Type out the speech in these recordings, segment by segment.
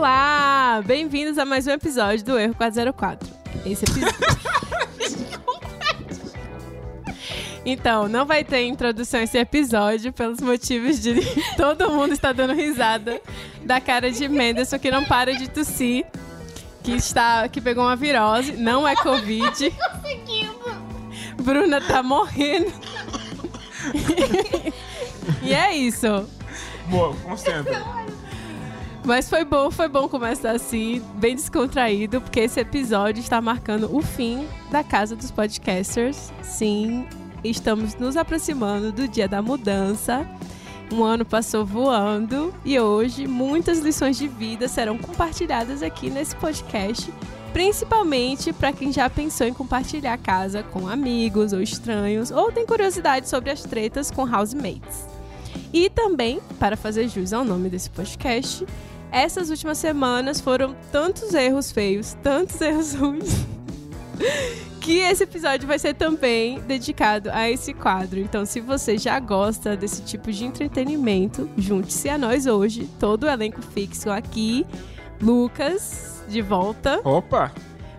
Olá! Bem-vindos a mais um episódio do Erro 404. Esse episódio. Então, não vai ter introdução esse episódio pelos motivos de todo mundo está dando risada da cara de Menderson que não para de tossir, que está que pegou uma virose, não é covid. Bruna tá morrendo. e é isso. Boa, concentra. Mas foi bom, foi bom começar assim, bem descontraído, porque esse episódio está marcando o fim da casa dos podcasters. Sim, estamos nos aproximando do dia da mudança. Um ano passou voando e hoje muitas lições de vida serão compartilhadas aqui nesse podcast, principalmente para quem já pensou em compartilhar casa com amigos ou estranhos ou tem curiosidade sobre as tretas com housemates. E também, para fazer jus ao nome desse podcast, essas últimas semanas foram tantos erros feios, tantos erros ruins, que esse episódio vai ser também dedicado a esse quadro. Então, se você já gosta desse tipo de entretenimento, junte-se a nós hoje, todo o elenco fixo aqui. Lucas, de volta. Opa!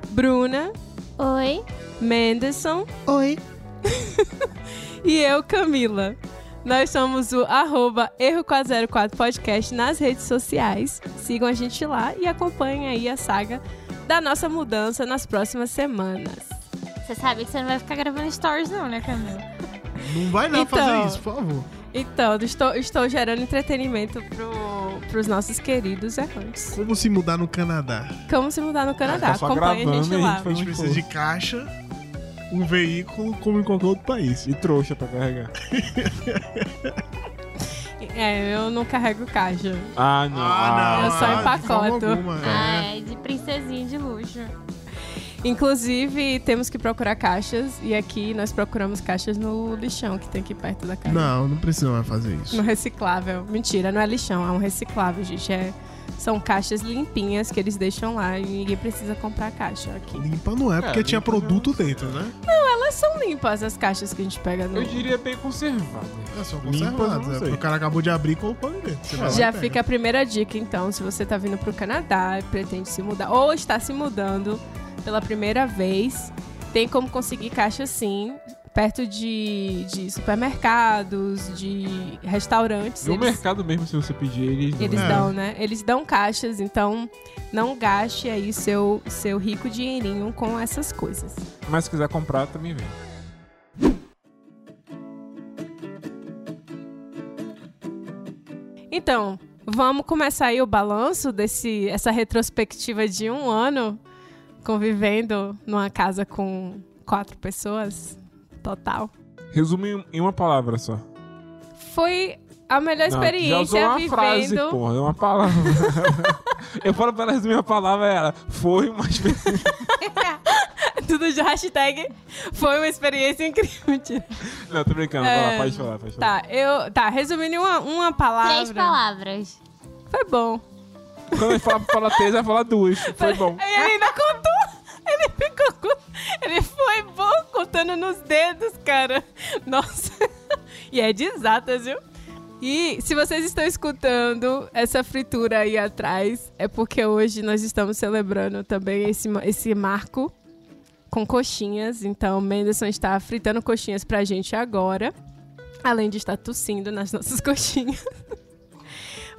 Bruna, Oi. Menderson Oi. e eu, Camila. Nós somos o arroba Erro404 Podcast nas redes sociais. Sigam a gente lá e acompanhem aí a saga da nossa mudança nas próximas semanas. Você sabe que você não vai ficar gravando stories, não, né, Camila? Não vai não Então. fazer isso, por favor. Então, estou, estou gerando entretenimento pro, pros nossos queridos errantes. Como se mudar no Canadá? Como se mudar no Canadá. tá só Acompanhe a gravando gente a lá. gente A gente precisa de caixa, um veículo, como em qualquer outro país. E trouxa pra carregar. É, eu não carrego caixa. Ah, não. Ah, não. Eu só ah, empacoto. é. Ah, é de princesinha de luxo. Inclusive, temos que procurar caixas. E aqui nós procuramos caixas no lixão que tem aqui perto da casa. Não, não precisa mais fazer No isso. reciclável. Mentira, não é lixão, é um reciclável, gente. É, são caixas limpinhas que eles deixam lá e ninguém precisa comprar caixa aqui. Limpa não é, porque É, tinha limpa não é. produto dentro, né? Elas são limpas, as caixas que a gente pega no. Eu diria bem conservado. É, são conservadas. não É, porque o cara acabou de abrir e colocou ali dentro. E Já fica a primeira dica, então, se você tá vindo pro Canadá e pretende se mudar, ou está se mudando pela primeira vez, tem como conseguir caixa sim, perto de, de supermercados, de restaurantes. No eles- mercado mesmo, se você pedir, eles dão. Eles É. dão, né? Eles dão caixas, então não gaste aí seu, seu rico dinheirinho com essas coisas. Mas se quiser comprar, também vem. Então, vamos começar aí o balanço desse essa retrospectiva de um ano convivendo numa casa com quatro pessoas total. Resume em- uma palavra só. Foi a melhor Não, experiência já usou uma vivendo. frase, porra. É uma palavra. Eu falo pra ela resumir a palavra, é ela. Foi uma experiência. Tudo de hashtag. Foi uma experiência incrível. Não, tô brincando. É, Vai lá, pode falar, pode falar. Tá, eu. Tá, resumindo em uma, uma palavra. Três palavras. Foi bom. Quando ele fala, fala três, vai falar duas. Foi bom. Ainda contou. Ele ficou. com- Ele foi bom contando nos dedos, cara. Nossa. E é de exatas, viu? E se vocês estão escutando essa fritura aí atrás, é porque hoje nós estamos celebrando também esse, esse marco com coxinhas. Então, o Menderson está fritando coxinhas pra gente agora. Além de estar tossindo nas nossas coxinhas.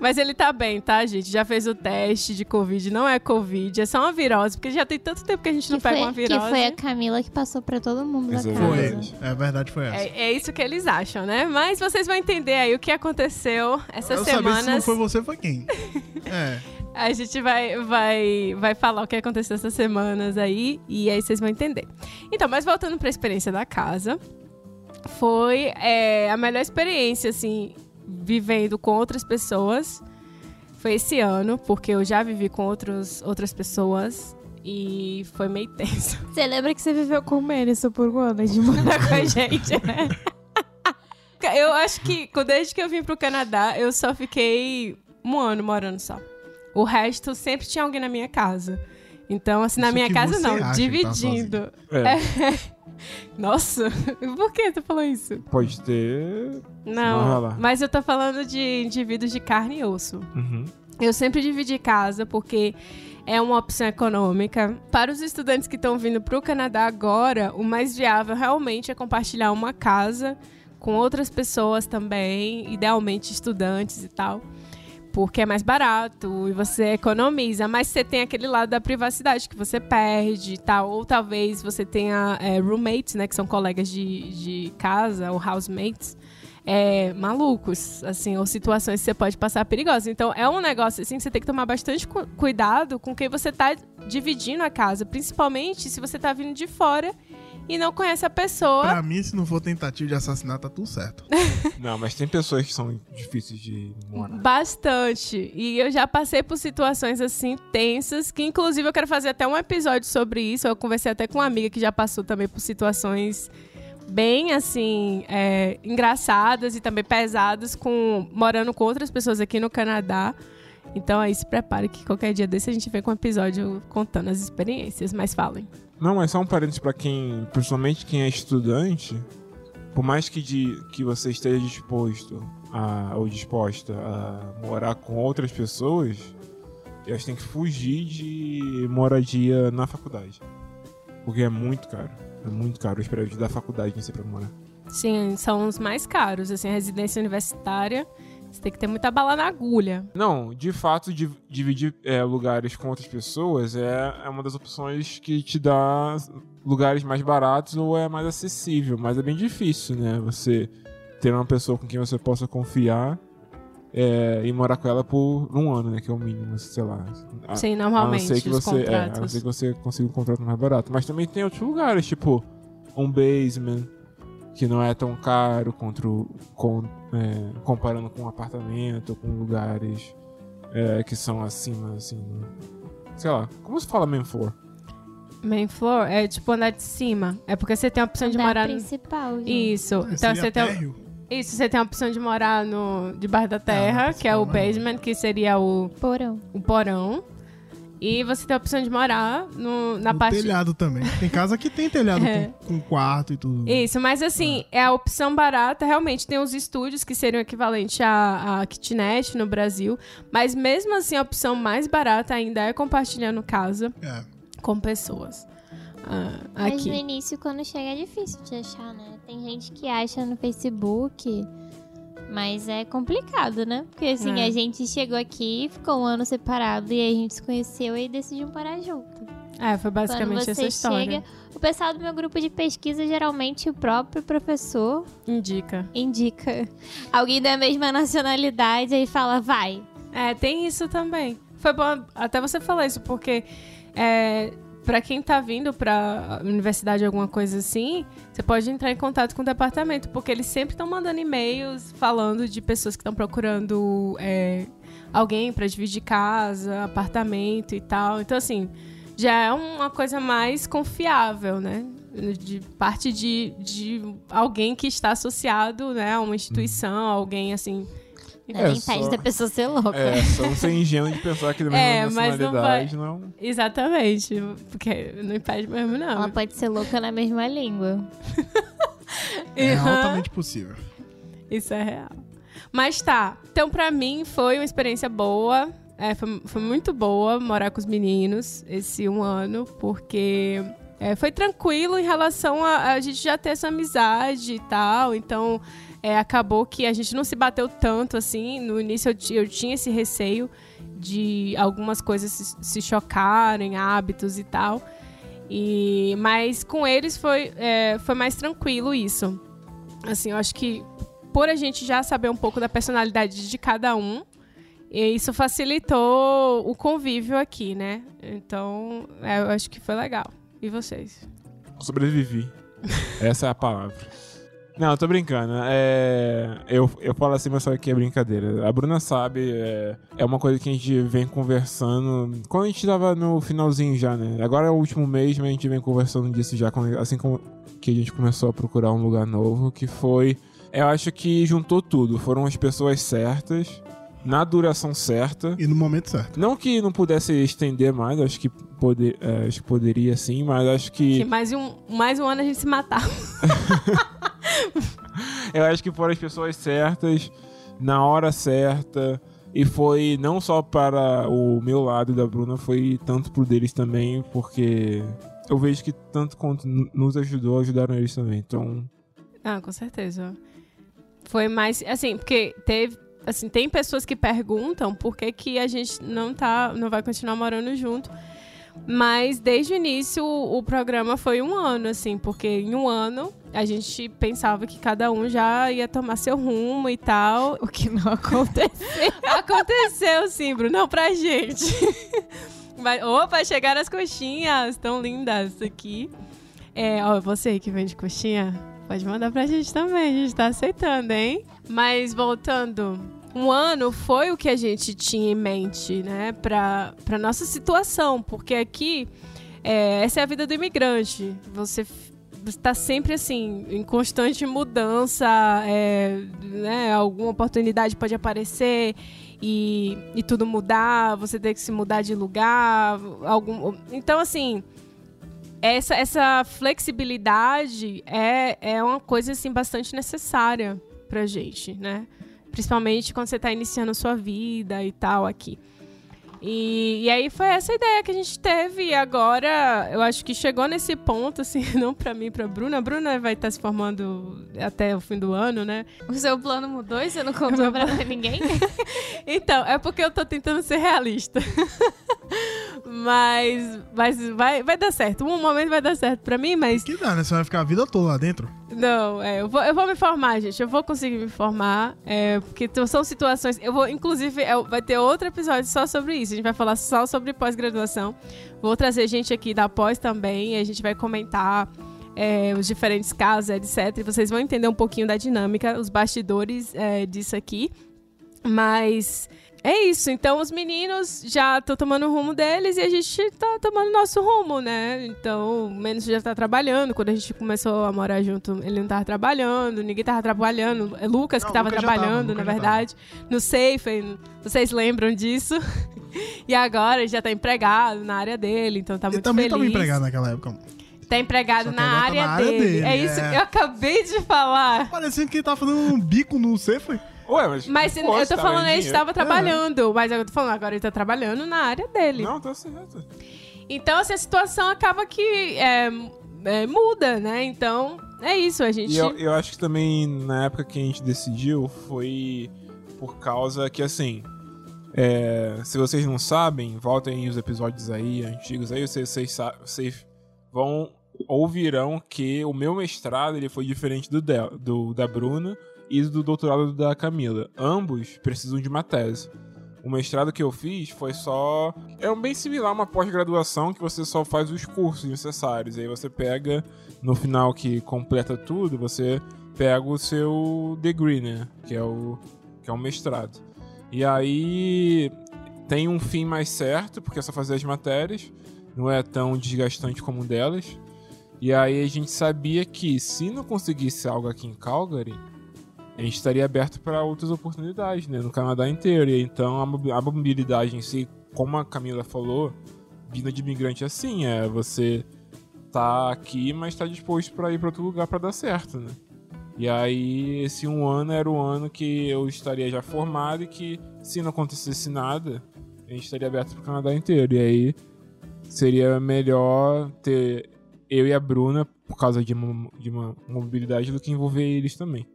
Mas ele tá bem, tá, gente? Já fez o teste de Covid. Não é Covid, é só uma virose. Porque já tem tanto tempo que a gente não que, pega foi, uma que virose. foi a Camila que passou pra todo mundo da Isso é casa. Foi. É, a verdade foi essa. É, é isso que eles acham, né? Mas vocês vão entender aí o que aconteceu essas Eu sabia se não semanas. foi você, foi quem? é. A gente vai, vai, vai falar o que aconteceu essas semanas aí e aí vocês vão entender. Então, mas voltando para a experiência da casa, foi é, a melhor experiência, assim, vivendo com outras pessoas. Foi esse ano, porque eu já vivi com outros, outras pessoas e foi meio tenso Você lembra que você viveu com o Menison por um ano de morar com a gente. eu acho que desde que eu vim pro Canadá, eu só fiquei um ano morando só. O resto sempre tinha alguém na minha casa. Então, assim, na Isso minha que casa não, acha que tá dividindo. É, Nossa, por que tu falou isso? Pode ter. Não, mas eu tô falando de indivíduos de carne e osso. Uhum. Eu sempre dividi casa porque é uma opção econômica. Para os estudantes que estão vindo para o Canadá agora, o mais viável realmente é compartilhar uma casa com outras pessoas também, idealmente estudantes e tal. Porque é mais barato e você economiza, mas você tem aquele lado da privacidade que você perde e tal. Ou talvez você tenha é, roommates, né? Que são colegas de, de casa, ou housemates, é, malucos, assim, ou situações que você pode passar perigosas. Então, é um negócio, assim, que você tem que tomar bastante cu- cuidado com quem você tá dividindo a casa. Principalmente se você tá vindo de fora e não conhece a pessoa. Pra mim, se não for tentativa de assassinato, tá tudo certo. Não, mas tem pessoas que são difíceis de morar. Bastante. E eu já passei por situações assim tensas, que inclusive eu quero fazer até um episódio sobre isso. Eu conversei até com uma amiga que já passou também por situações bem assim é, engraçadas e também pesadas com morando com outras pessoas aqui no Canadá. Então aí se prepare que qualquer dia desse a gente vem com um episódio contando as experiências, mas falem. Não, mas só um parênteses pra quem, principalmente quem é estudante, por mais que, de, que você esteja disposto a, ou disposta a morar com outras pessoas, elas têm que fugir de moradia na faculdade. Porque é muito caro. É muito caro os prédios da faculdade em si pra morar. Sim, são os mais caros, assim, a residência universitária, você tem que ter muita bala na agulha. Não, de fato, di- dividir é, lugares com outras pessoas é, é uma das opções que te dá lugares mais baratos ou é mais acessível, mas é bem difícil, né? Você ter uma pessoa com quem você possa confiar é, e morar com ela por um ano, né? Que é o mínimo, sei lá. A- Sim, a não normalmente, ser que você, é, a não ser que você consiga um contrato mais barato. Mas também tem outros lugares, tipo um basement, que não é tão caro contra o- com, é, comparando com um apartamento, com lugares é, que são acima, assim. né? Sei lá, como se fala main floor? Main floor é tipo andar de cima. É porque você tem a opção de Andar morar no... principal, gente. Isso. Então Seria você tem térreo? isso, você tem a opção de morar no debaixo da terra, não, que é o né? basement, que seria o, Porão. o porão. E você tem a opção de morar no, na No parte telhado também. Tem casa que tem telhado É. com, com quarto e tudo. Isso, mas assim, é a opção barata. Realmente tem os estúdios que seriam equivalente à, à kitnet no Brasil. Mas mesmo assim, a opção mais barata ainda é compartilhando casa É. com pessoas. Ah, Mas aqui. no início, quando chega, é difícil de achar, né? Tem gente que acha no Facebook, mas é complicado, né? Porque assim, É. a gente chegou aqui, ficou um ano separado e aí a gente se conheceu e decidiu parar junto. É, foi basicamente essa história. chega, o pessoal do meu grupo de pesquisa, geralmente o próprio professor Indica. indica alguém da mesma nacionalidade e fala, vai. É, tem isso também. Foi bom até você falar isso, porque é, para quem tá vindo pra universidade alguma coisa assim, você pode entrar em contato com o departamento, porque eles sempre estão mandando e-mails falando de pessoas que estão procurando é, alguém pra dividir casa, apartamento e tal. Então, assim, já é uma coisa mais confiável, né? De parte de, de alguém que está associado né, a uma instituição, alguém assim. Não É, nem só- da pessoa ser louca. É, só não ser ingênuo de pensar que da É, mesma mas não nacionalidade não. Exatamente, porque não impede mesmo, não. Ela pode ser louca na mesma língua. É Aham, altamente possível. Isso é real. Mas tá, então pra mim foi uma experiência boa. É, foi, foi muito boa morar com os meninos esse um ano, porque é, foi tranquilo em relação a, a gente já ter essa amizade e tal. Então é, acabou que a gente não se bateu tanto assim. No início eu, eu tinha esse receio de algumas coisas se, se chocarem, hábitos e tal. E, mas com eles foi, é, foi mais tranquilo isso. Assim, eu acho que por a gente já saber um pouco da personalidade de cada um, isso facilitou o convívio aqui, né? Então, é, eu acho que foi legal. E vocês? Sobrevivi. Essa é a palavra. Não, tô brincando. É, eu, eu falo assim, mas só que é brincadeira. A Bruna sabe, é, é uma coisa que a gente vem conversando. Quando a gente tava no finalzinho já, né? Agora é o último mês, mas a gente vem conversando disso já, assim como que a gente começou a procurar um lugar novo, que foi. Eu acho que juntou tudo. Foram as pessoas certas, na duração certa. E no momento certo. Não que não pudesse estender mais, acho que, poder, é, acho que poderia sim, mas acho Que mais um, mais um ano a gente se matar. Eu acho que foram as pessoas certas, na hora certa, E foi não só para o meu lado da Bruna, foi tanto pro deles também, porque eu vejo que tanto quanto nos ajudou, ajudaram eles também. Então, Ah, com certeza. Foi mais, assim, porque teve, assim, tem pessoas que perguntam por que, que a gente não tá, não vai continuar morando junto. Mas desde o início o, programa foi um ano, assim, porque em um ano a gente pensava que cada um já ia tomar seu rumo e tal. O que não aconteceu. Aconteceu sim, Bruno, não pra gente. Vai- Opa, chegaram as coxinhas, tão lindas aqui. É, ó, você que vende coxinha, pode mandar pra gente também, a gente tá aceitando, hein? Mas voltando, um ano foi o que a gente tinha em mente, né, pra, pra nossa situação, porque aqui, é, essa é a vida do imigrante. Você está sempre assim, em constante mudança, é, né, alguma oportunidade pode aparecer e, e tudo mudar, você ter que se mudar de lugar, algum, então assim, essa, essa flexibilidade é, é uma coisa assim bastante necessária pra gente, né? Principalmente quando você tá iniciando a sua vida e tal aqui. E, e aí foi essa ideia que a gente teve e agora eu acho que chegou nesse ponto, assim, não pra mim, pra Bruna. A Bruna vai estar se formando até o fim do ano, né? O seu plano mudou e você não contou pra ninguém? Então, é porque eu tô tentando ser realista. mas mas vai, vai dar certo. Um momento vai dar certo pra mim, mas Que dá, né? Você vai ficar a vida toda lá dentro. não, é, eu, vou, eu vou me formar, gente. Eu vou conseguir me formar. É, porque são situações. Eu vou, inclusive, é, vai ter outro episódio só sobre isso. A gente vai falar só sobre pós-graduação. Vou trazer gente aqui da pós também. E a gente vai comentar é, os diferentes casos, etc. E vocês vão entender um pouquinho da dinâmica, os bastidores é, disso aqui. Mas é isso. Então, os meninos já estão tomando o rumo deles e a gente tá tomando nosso rumo, né? Então, o Menos já tá trabalhando. Quando a gente começou a morar junto, ele não tava trabalhando, ninguém tava trabalhando. É Lucas Não, que tava Lucas já tava, trabalhando, Lucas na verdade. No Safe, vocês lembram disso? e agora ele já tá empregado na área dele, então tá Ele muito também feliz. tava empregado naquela época. Tá empregado na tá área, na área dele. dele, É isso é. que eu acabei de falar. Parecendo que ele tava fazendo um bico no C, foi? ué, mas. Mas eu tô tá falando, ele estava trabalhando, mas eu tô falando, agora ele tá trabalhando na área dele. Não, tá certo. Então, assim, a situação acaba que é, é, muda, né? Então, é isso, a gente. E eu, eu acho que também na época que a gente decidiu foi por causa que assim. É, se vocês não sabem, voltem os episódios aí, antigos aí, vocês, vocês, vocês vão ouvirão que o meu mestrado ele foi diferente do, dela, do da Bruna e do doutorado da Camila. Ambos precisam de uma tese. O mestrado que eu fiz foi só. É um bem similar a uma pós-graduação que você só faz os cursos necessários. Aí você pega, no final que completa tudo, você pega o seu degree, né? Que é o, que é o mestrado. E aí tem um fim mais certo, porque é só fazer as matérias. Não é tão desgastante como um delas. E aí a gente sabia que se não conseguisse algo aqui em Calgary, a gente estaria aberto para outras oportunidades, né? No Canadá inteiro. E então a mobi- a mobilidade em si, como a Camila falou, vida de imigrante é assim, é você tá aqui, mas tá disposto para ir para outro lugar para dar certo, né? E aí esse um ano era o ano que eu estaria já formado e que se não acontecesse nada, a gente estaria aberto para o Canadá inteiro. E aí seria melhor ter eu e a Bruna por causa de uma, de uma mobilidade do que envolver eles também.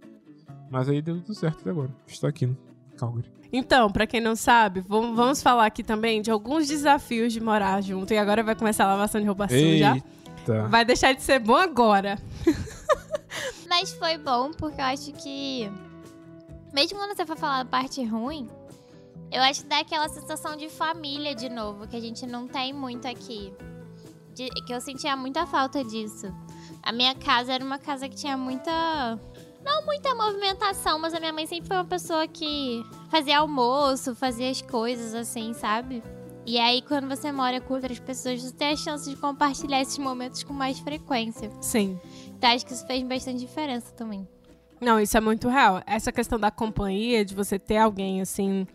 Mas aí deu tudo certo até agora. Está aqui no Calgary. Então, pra quem não sabe, vamos, falar aqui também de alguns desafios de morar junto. E agora vai começar a lavação de roupa suja. Eita. Vai deixar de ser bom agora. Mas foi bom, porque eu acho que. Mesmo quando você for falar a parte ruim, eu acho que dá aquela sensação de família de novo, que a gente não tem muito aqui. De- que eu sentia muita falta disso. A minha casa era uma casa que tinha muita. Não muita movimentação, mas a minha mãe sempre foi uma pessoa que fazia almoço, fazia as coisas assim, sabe? E aí, quando você mora com outras pessoas, você tem a chance de compartilhar esses momentos com mais frequência. Sim. Então, acho que isso fez bastante diferença também. Não, isso é muito real. Essa questão da companhia, de você ter alguém assim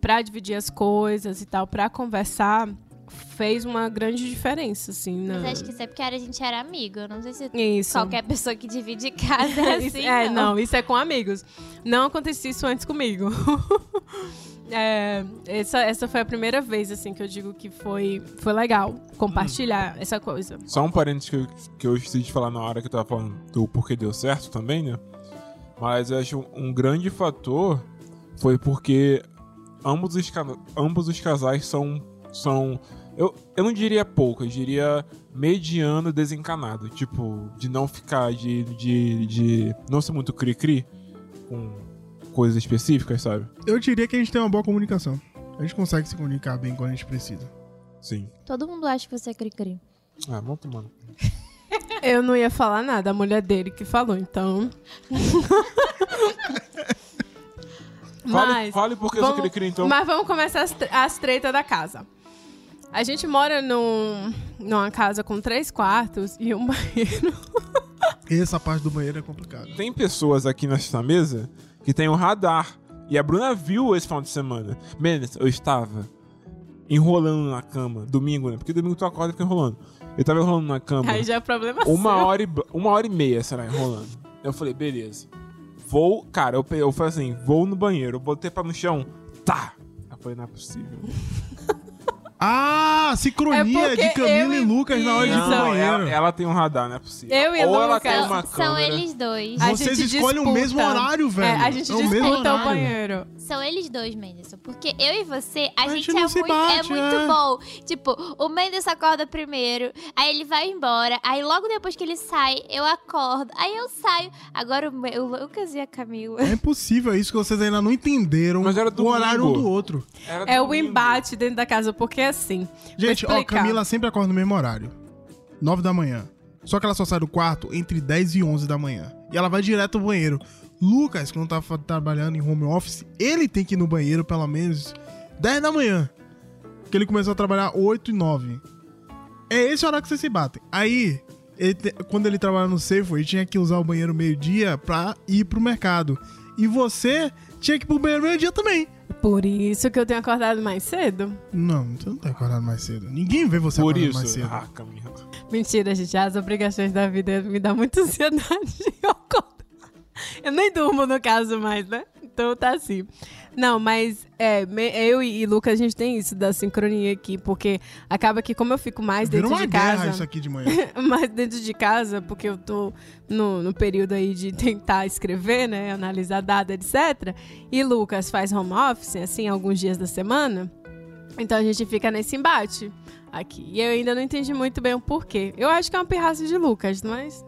pra dividir as coisas e tal, pra conversar, fez uma grande diferença, assim. Na... Mas acho que isso é porque a gente era amigo. Eu não sei se Isso. qualquer pessoa que divide casa é assim. é, não. isso é com amigos. Não acontecia isso antes comigo. é, essa, essa foi a primeira vez, assim, que eu digo que foi, foi legal compartilhar essa coisa. Só um parênteses que eu, que eu esqueci de falar na hora que eu tava falando do porquê deu certo também, né? Mas eu acho um, grande fator foi porque ambos os, ambos os casais são. são eu, eu não diria pouco, eu diria mediano desencanado. Tipo, de não ficar. de, de, de não ser muito cri-cri com coisas específicas, sabe? Eu diria que a gente tem uma boa comunicação. A gente consegue se comunicar bem quando a gente precisa. Sim. Todo mundo acha que você é cri-cri. Ah, vamos tomando. Eu não ia falar nada, a mulher dele que falou, então. Fale, Mas, fale porque eu sou vamos, cri-cri, então. mas vamos começar as, as tretas da casa. A gente mora num, numa casa com três quartos e um banheiro. Essa parte do banheiro é complicada. Tem pessoas aqui nesta mesa que tem um radar. E a Bruna viu esse final de semana. Menes, eu estava enrolando na cama, domingo, né? Porque domingo tu acorda e fica enrolando. Eu tava enrolando na cama Aí já é problema uma seu. hora, e, uma hora e meia, será, enrolando. Eu falei, beleza. Vou, cara, eu, eu falei assim, vou no banheiro. Eu botei pra no chão, tá. Eu falei, não é possível. Ah, É sincronia porque de Camila e e- Lucas na hora de ir pro banheiro. ela, ela tem um radar, não é possível. Eu e Ou ela Lucas. tem uma São, câmera. são eles dois. Vocês escolhem o mesmo horário, velho. É, a gente É o mesmo disputa o horário. banheiro. São eles dois, Menderson. Porque eu e você, a, A gente, gente é, muito, se bate, é muito é. bom. Tipo, o Menderson acorda primeiro, aí ele vai embora, aí logo depois que ele sai, eu acordo, aí eu saio. Agora o, meu- o Lucas e a Camila. É impossível, é isso que vocês ainda não entenderam Mas era o horário um do outro. Era É o domingo. embate dentro da casa, porque é assim. Gente, ó. Camila sempre acorda no mesmo horário. 9 da manhã. Só que ela só sai do quarto entre 10 e 11 da manhã. E ela vai direto ao banheiro. Lucas, que não tá trabalhando em home office, ele tem que ir no banheiro pelo menos 10 da manhã. Que ele começou a trabalhar 8 e 9. É esse horário que vocês se batem. Aí, ele te- quando ele trabalha no Safeway, ele tinha que usar o banheiro meio-dia pra ir pro mercado. E você tinha que ir pro banheiro meio-dia também. Por isso que eu tenho acordado mais cedo. Não, você não tá acordando mais cedo. Ninguém vê você Por acordando mais isso. cedo. Ah. Mentira, gente. As obrigações da vida me dão muita ansiedade. Eu acordo. Eu nem durmo, no caso, mais, né? Então tá assim. Não, mas é, eu e, Lucas, a gente tem isso da sincronia aqui, porque acaba que como eu fico mais dentro uma de casa. isso aqui de manhã. mais dentro de casa, porque eu tô no, no período aí de tentar escrever, né? Analisar dados, etc. E Lucas faz home office, assim, alguns dias da semana. Então a gente fica nesse embate aqui. E eu ainda não entendi muito bem o porquê. Eu acho que é uma pirraça de Lucas, mas.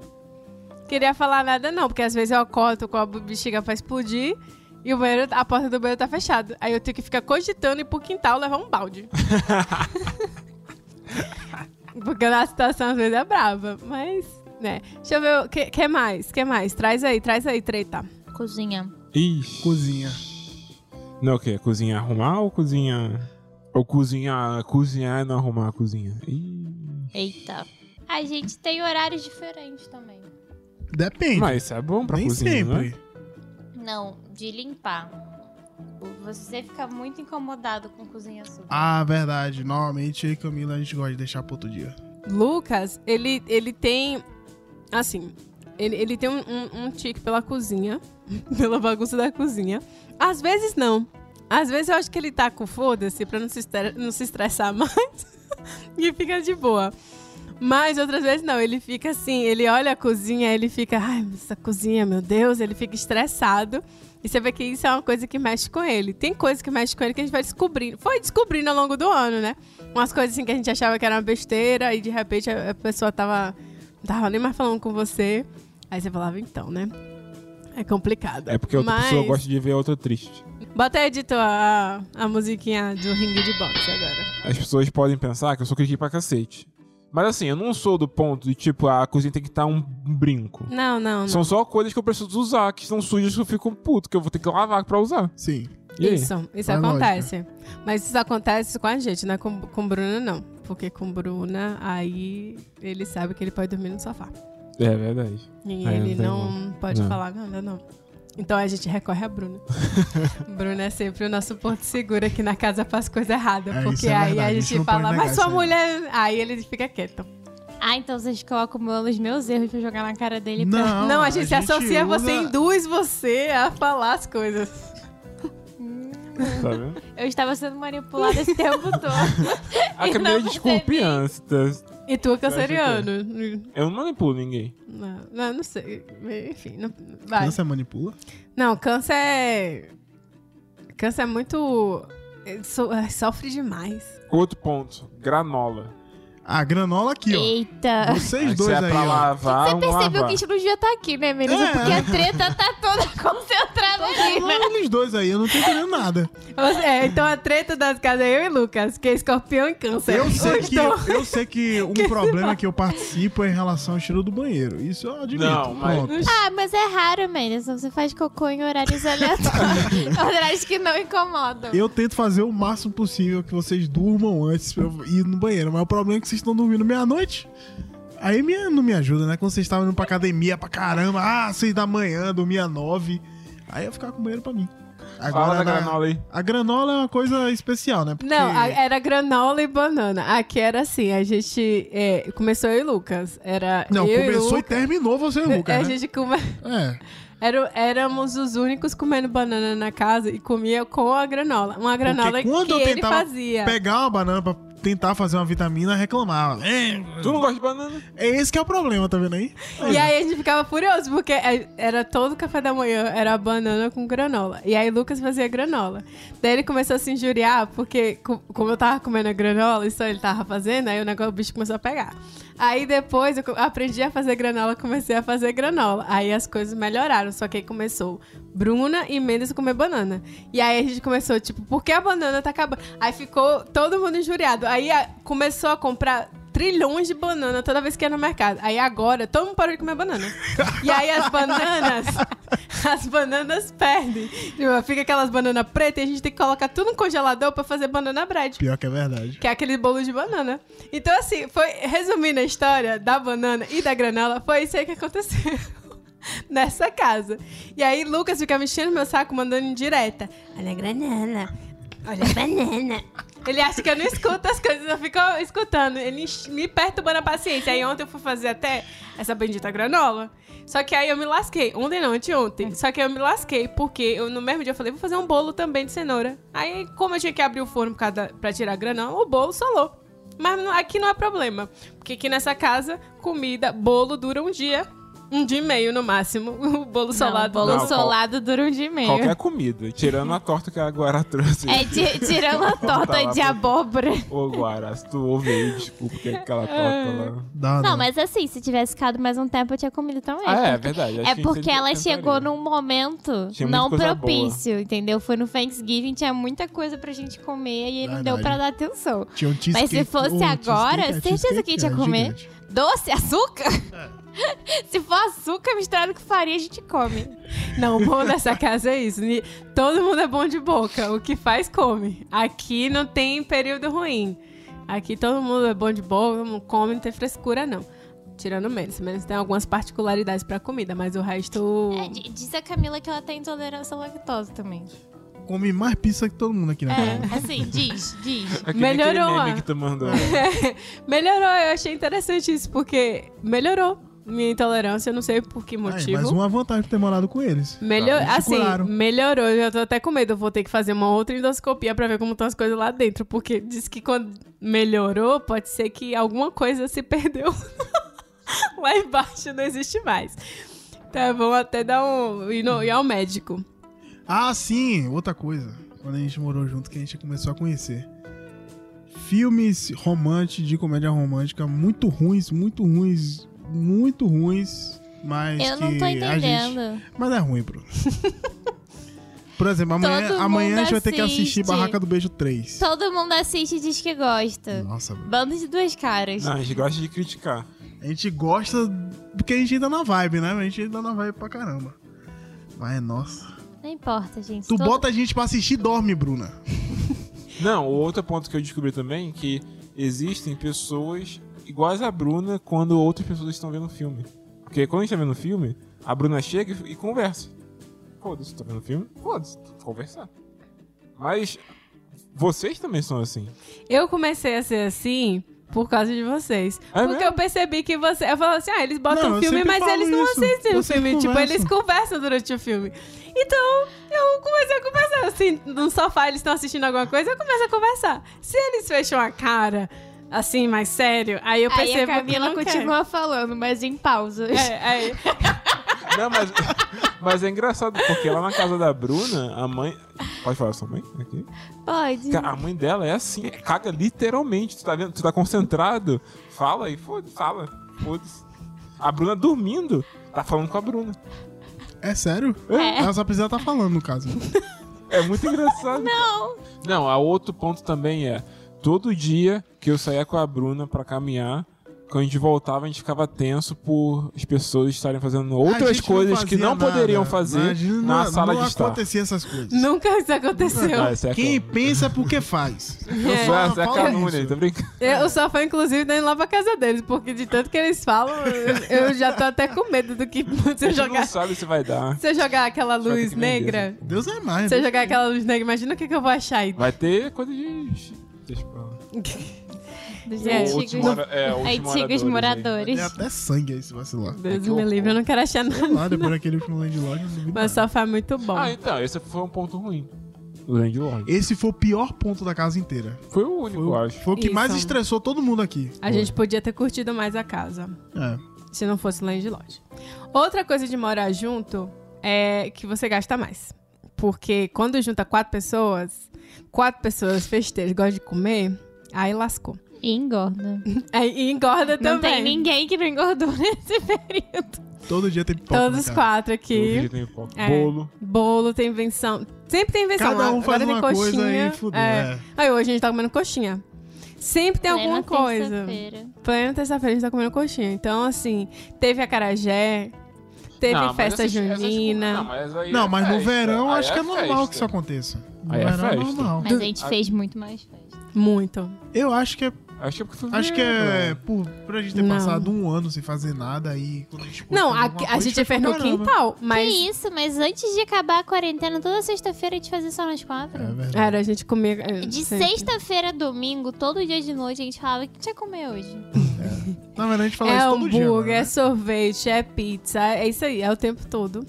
Queria falar nada, não, porque às vezes eu acordo com a bexiga pra explodir e o banheiro, a porta do banheiro tá fechada. Aí eu tenho que ficar cogitando ir pro quintal levar um balde. Porque a situação às vezes é brava, mas, né. Deixa eu ver o que, que mais, que mais? Traz aí, traz aí, treta. Cozinha. Ixi. Cozinha. Não, o quê? Cozinha arrumar ou cozinha. Ou cozinhar. Cozinhar e não arrumar a cozinha? Ih. Eita. A gente tem horários diferentes também. Depende. Mas isso é bom pra Nem cozinha, sempre. né? Não, de limpar. Você fica muito incomodado com cozinha suja. Ah, verdade. Normalmente eu e Camila a gente gosta de deixar pro outro dia. Lucas, ele, ele tem, assim, ele, ele tem um, um, um tique pela cozinha, pela bagunça da cozinha. Às vezes não. Às vezes eu acho que ele tá com foda-se pra não se, não se estressar mais e fica de boa. Mas outras vezes não, ele fica assim, ele olha a cozinha, ele fica, ai, essa cozinha, meu Deus, ele fica estressado. E você vê que isso é uma coisa que mexe com ele. Tem coisa que mexe com ele que a gente vai descobrindo. Foi descobrindo ao longo do ano, né? Umas coisas assim que a gente achava que era uma besteira e de repente a, pessoa tava, não tava nem mais falando com você. Aí você falava, então, né? É complicado. É porque outra Mas- pessoa gosta de ver a outra triste. Bota aí, editor, a, a musiquinha do ringue de boxe agora. As pessoas podem pensar que eu sou crítico pra cacete. Mas assim, eu não sou do ponto de tipo, a cozinha tem que estar um brinco. Não, não, não. São só coisas que eu preciso usar, que são sujas que eu fico puto, que eu vou ter que lavar pra usar. Sim. Isso, isso É acontece. Mas isso acontece com a gente, não é com, com Bruna, não. Porque com Bruna, aí ele sabe que ele pode dormir no sofá. É verdade. E É, ele não não pode Não. falar nada, não. Então a gente recorre a Bruna. Bruna é sempre o nosso porto seguro aqui na casa para as coisas erradas. É, porque é aí a a gente não fala, mas sua isso aí." mulher. Aí ele fica quieto. Ah, então vocês colocam os meus erros pra jogar na cara dele pra... Não, Não, a gente, se associa, usa- você induz você a falar as coisas. Tá vendo? Eu estava sendo manipulada esse tempo todo. A Camila é E tu é canceriano. Eu não manipulo ninguém. Não, não, não sei. Enfim, não, vai. Câncer manipula? Não, câncer é. Câncer é muito. é, so- é, Sofre demais. Outro ponto. Granola. A granola aqui, ó. Eita. Vocês dois é aí, pra ó. lavar, Você percebeu lavar. que a gente não devia estar aqui, né, Melissa? É. Porque a treta tá toda concentrada aqui, né? Olha eles dois aí, eu não tô entendendo nada. É, então a treta das casas é eu e Lucas, que é escorpião e câncer. Eu sei, Os que, dois. eu sei que um problema que eu participo é em relação ao cheiro do banheiro. Isso eu admito. Não, mas-. Ah, mas é raro, Melissa. Você faz cocô em horários aleatórios. horários que não incomodam. Eu tento fazer o máximo possível que vocês durmam antes pra eu ir no banheiro. Mas o problema é que vocês estão dormindo meia-noite. Aí me- não me ajuda, né? Quando vocês estavam indo pra academia pra caramba, ah, seis da manhã, dormia nove. Aí eu ficava com o banheiro pra mim. Fala da na- granola aí. A granola é uma coisa especial, né? Porque Não, a- era granola e banana. Aqui era assim, a gente é, começou eu e Lucas. Era Não, eu começou e, Lucas. terminou você, É, Lucas. a né? gente come... É. Era, éramos os únicos comendo banana na casa e comia com a granola. Uma granola Porque quando que eu ele tentava fazia. pegar uma banana pra tentar fazer uma vitamina, reclamava. É, Tu não gosta de banana? é esse que é o problema, tá vendo aí? E aí a gente ficava furioso, porque é, era todo café da manhã, era banana com granola. E aí Lucas fazia granola. Daí ele começou a se injuriar, porque co- como eu tava comendo a granola, isso ele tava fazendo, aí o negócio o bicho começou a pegar. Aí depois eu aprendi a fazer granola, comecei a fazer granola. Aí as coisas melhoraram, só que aí começou Bruna e Mendes comer banana. E aí a gente começou, tipo, por que a banana tá acabando? Aí ficou todo mundo injuriado. Aí a- começou a comprar trilhões de banana toda vez que ia no mercado. Aí agora todo mundo parou de comer banana. E aí as bananas, as bananas perdem. Tipo, Fica aquelas bananas pretas e a gente tem que colocar tudo no congelador pra fazer banana bread. Pior que é verdade. Que é aquele bolo de banana. Então, assim, foi resumindo a história da banana e da granola, foi isso aí que aconteceu. Nessa casa. E aí, Lucas fica mexendo no meu saco, mandando em direta. Olha a granola. Olha a banana. Ele acha que eu não escuto as coisas, eu fico escutando. Ele me perturbando a paciência. Aí ontem eu fui fazer até essa bendita granola. Só que aí eu me lasquei. Ontem não, anteontem. Só que eu me lasquei, porque eu no mesmo dia eu falei, vou fazer um bolo também de cenoura. Aí, como eu tinha que abrir o forno da, pra tirar a granola, o bolo solou. Mas não- aqui não é problema. Porque aqui nessa casa, comida, bolo dura um dia. Um dia e meio no máximo. O bolo solado. Não, bolo Não, solado dura um dia e meio. Qualquer comida. Tirando a torta que a Guara trouxe. É, ti- tirando a torta Tá lá, de abóbora. Ô, Guara, se tu ouve aí, desculpa, que é aquela torta lá. Dá, Não, mas assim, se tivesse ficado mais um tempo, eu tinha comido também. Ah, é, porque- verdade. É porque ela chegou num momento Tinha não propício, entendeu? Foi no Thanksgiving, tinha muita coisa pra gente comer e não deu pra dar atenção. Tinha um Mas se fosse agora, é, certeza que a gente ia é comer. gigante. Doce, açúcar? É. se for açúcar misturado com farinha, a gente come. Não, o bom dessa casa é isso. ni- Todo mundo é bom de boca. O que faz, come. Aqui não tem período ruim. Aqui todo mundo é bom de boca, não come, não tem frescura, não. Tirando. O Menes tem algumas particularidades pra comida, mas o resto. É, di- diz a Camila que ela tem intolerância à lactose também. Come mais pizza que todo mundo aqui na É, casa. assim, diz, diz. É Melhorou, meme que tu mandou. melhorou, eu achei interessante isso, porque melhorou minha intolerância, eu não sei por que motivo. mas uma vantagem de ter morado com eles. Melhor, te assim, curaram. melhorou. Eu já tô até com medo. Eu vou ter que fazer uma outra endoscopia pra ver como estão as coisas lá dentro. Porque diz que quando melhorou, pode ser que alguma coisa se perdeu. lá embaixo não existe mais. Então vamos até dar um. ir, no- ir ao médico. Ah, sim, outra coisa. Quando a gente morou junto, que a gente começou a conhecer. Filmes românticos, de comédia romântica, muito ruins, muito ruins, muito ruins, mas Eu não que tô a gente... entendendo. Mas é ruim, Bruno. Por exemplo, amanhã, Todo amanhã a gente vai ter que assistir. Barraca do Beijo 3. Todo mundo assiste e diz que gosta. Nossa, Bruno. Bando de duas caras. Não, a gente gosta de criticar. A gente gosta porque a gente ainda na vibe, né? A gente ainda na vibe pra caramba. Mas, nossa. Não importa, gente. Tu Todo- bota a gente pra assistir e dorme, Bruna. Não, o outro ponto que eu descobri também é que existem pessoas iguais a Bruna quando outras pessoas estão vendo o filme. Porque quando a gente tá vendo o filme, a Bruna chega e, e conversa. Foda-se, tá vendo o filme? Foda-se, conversar. Mas vocês também são assim. Eu comecei a ser assim por causa de vocês. É Porque mesmo? eu percebi que você. Eu falo assim, ah, eles botam Não, filme, mas eles não isso. assistem o filme. Tipo, conversam. eles conversam durante o filme. Então, eu comecei a conversar. Assim, no sofá eles estão assistindo alguma coisa, eu começo a conversar. Se eles fecham a cara, assim, mais sério, aí eu Aí percebo a Camila que continua falando, mas em pausas. É, aí, Não, mas, mas é engraçado, porque lá na casa da Bruna, a mãe. Pode falar sua mãe? Aqui. Pode. A mãe dela é assim, caga literalmente. Tu tá vendo? Tu tá concentrado, fala e foda-se, fala. Foda-se. A Bruna dormindo, tá falando com a Bruna. É sério? É. Ela só precisa estar falando, no caso. É muito engraçado. Não. Não, a outro ponto também é: todo dia que eu saía com a Bruna pra caminhar, quando a gente voltava, a gente ficava tenso por as pessoas estarem fazendo outras coisas que fazia não nada. poderiam fazer gente na não, sala não de estar. acontecia essas coisas. nunca isso aconteceu. Ah, é Quem calúnia. pensa é porque faz. Eu É. só Essa é calúnia, tô brincando. Eu só fui, inclusive, indo lá pra casa deles, porque de tanto que eles falam, eu, eu já tô até com medo do que eu gente não jogar. sabe se vai dar. Se eu jogar aquela luz que negra, Deus é mais. se eu né? jogar aquela luz negra, imagina o que, que eu vou achar aí. Vai ter coisa de. Deixa pra lá. Dos É, antigos, mora- é, antigos moradores. Tem até sangue aí se vacilar. Deus que me horror. livre, eu não quero achar nada. Lá, depois daquele último Landlord, não duvido Mas nada. só foi muito bom. Ah, então, esse foi um ponto ruim. O Landlord. Esse foi o pior ponto da casa inteira. Foi o único, Foi, eu o- acho. foi o que Isso. mais estressou todo mundo aqui. A gente podia ter curtido mais a casa, É. se não fosse landlord. Outra coisa de morar junto é que você gasta mais. Porque quando junta quatro pessoas, quatro pessoas festeiras gostam de comer, aí lascou. E engorda. Aí e engorda Não também. tem ninguém que não engordou nesse período. Todo dia tem pipoca. Todos os quatro Todo aqui. dia tem pipoca. É. Bolo. Bolo, tem invenção. Sempre tem invenção. Cada um faz Agora uma tem coisa coxinha. e fudeu. É. É. Aí hoje a gente tá comendo coxinha. Sempre tem alguma Plena coisa. terça-feira. Plena terça-feira a gente tá comendo coxinha. Então, assim, teve acarajé, teve Não, festa essas- essas- junina. Não, mas, aí Não, é mas no verão Aí acho que é normal festa. que isso aconteça. No Aí é verão é festa. normal. Mas a gente fez muito mais festa. Muito. Eu acho que é, Acho que é porque foi acho que é por, por a gente ter Não. passado um ano sem fazer nada aí quando a gente Não, a, alguma a coisa, gente fez no caramba. quintal, mas. Que isso, mas antes de acabar a quarentena, toda sexta-feira a gente fazia só nas quatro. É verdade. Era, a gente comia. é, De sempre. sexta-feira a domingo, todo dia de noite, a gente falava o que a gente ia comer hoje. Na verdade, a gente fala É isso todo dia. hambúrguer, né? é sorvete, é pizza, é isso aí, é o tempo todo.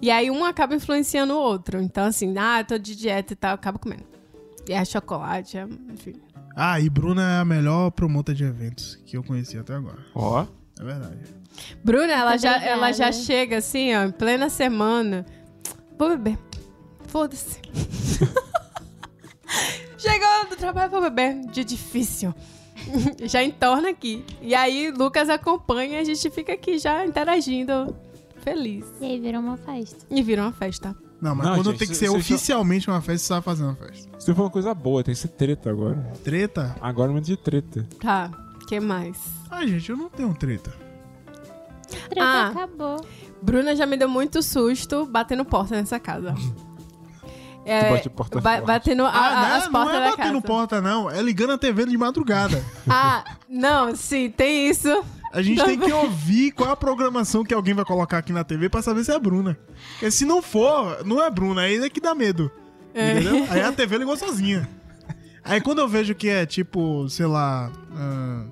E aí um acaba influenciando o outro. Então, assim, ah, tô de dieta e tal, acaba comendo. E é chocolate, é, enfim. Ah, e Bruna é a melhor promota de eventos que eu conheci até agora. Ó. É verdade. Bruna, ela já, obrigada. ela já chega assim, ó, em plena semana. Vou beber. Foda-se. Chegou do trabalho, vou beber. Dia difícil. já entorna aqui. E aí, Lucas acompanha e a gente fica aqui já interagindo. Feliz. E aí virou uma festa. E vira uma festa. Não, mas Não, quando gente, tem que ser oficialmente uma festa, você tá fazendo uma festa. Isso foi uma coisa boa, tem que ser treta agora. Treta? Agora é momento de treta. Tá, que mais? Ai, gente, eu não tenho treta. Treta Ah. acabou. Bruna já me deu muito susto batendo porta nessa casa. É, bate porta ba- forte. batendo a- a- Ah, as não, portas não é da batendo casa. porta, não. É ligando a TV de madrugada. Ah, não, sim, tem isso. A gente tem que ouvir qual é a programação que alguém vai colocar aqui na TV pra saber se é a Bruna. Porque se não for, não é Bruna, aí é que dá medo. É. Entendeu? Aí a TV ligou sozinha. Aí quando eu vejo que é tipo, sei lá. ah,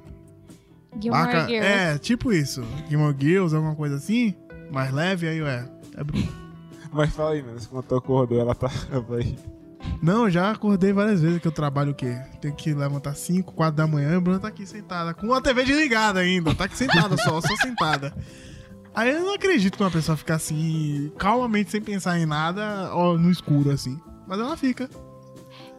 Gilmore Girls. É, tipo isso. Gilmore Girls, alguma coisa assim. Mais leve, aí é. É Bruna. Mas fala aí, mano. Quando tu acordou, ela tá. Não, eu já acordei várias vezes que eu trabalho o quê? Tenho que levantar 5, 4 da manhã e a Bruna tá aqui sentada. Com a TV desligada ainda. Tá aqui sentada só, só sentada. Aí eu não acredito que uma pessoa fica assim, calmamente, sem pensar em nada, ó, no escuro, assim. Mas ela fica.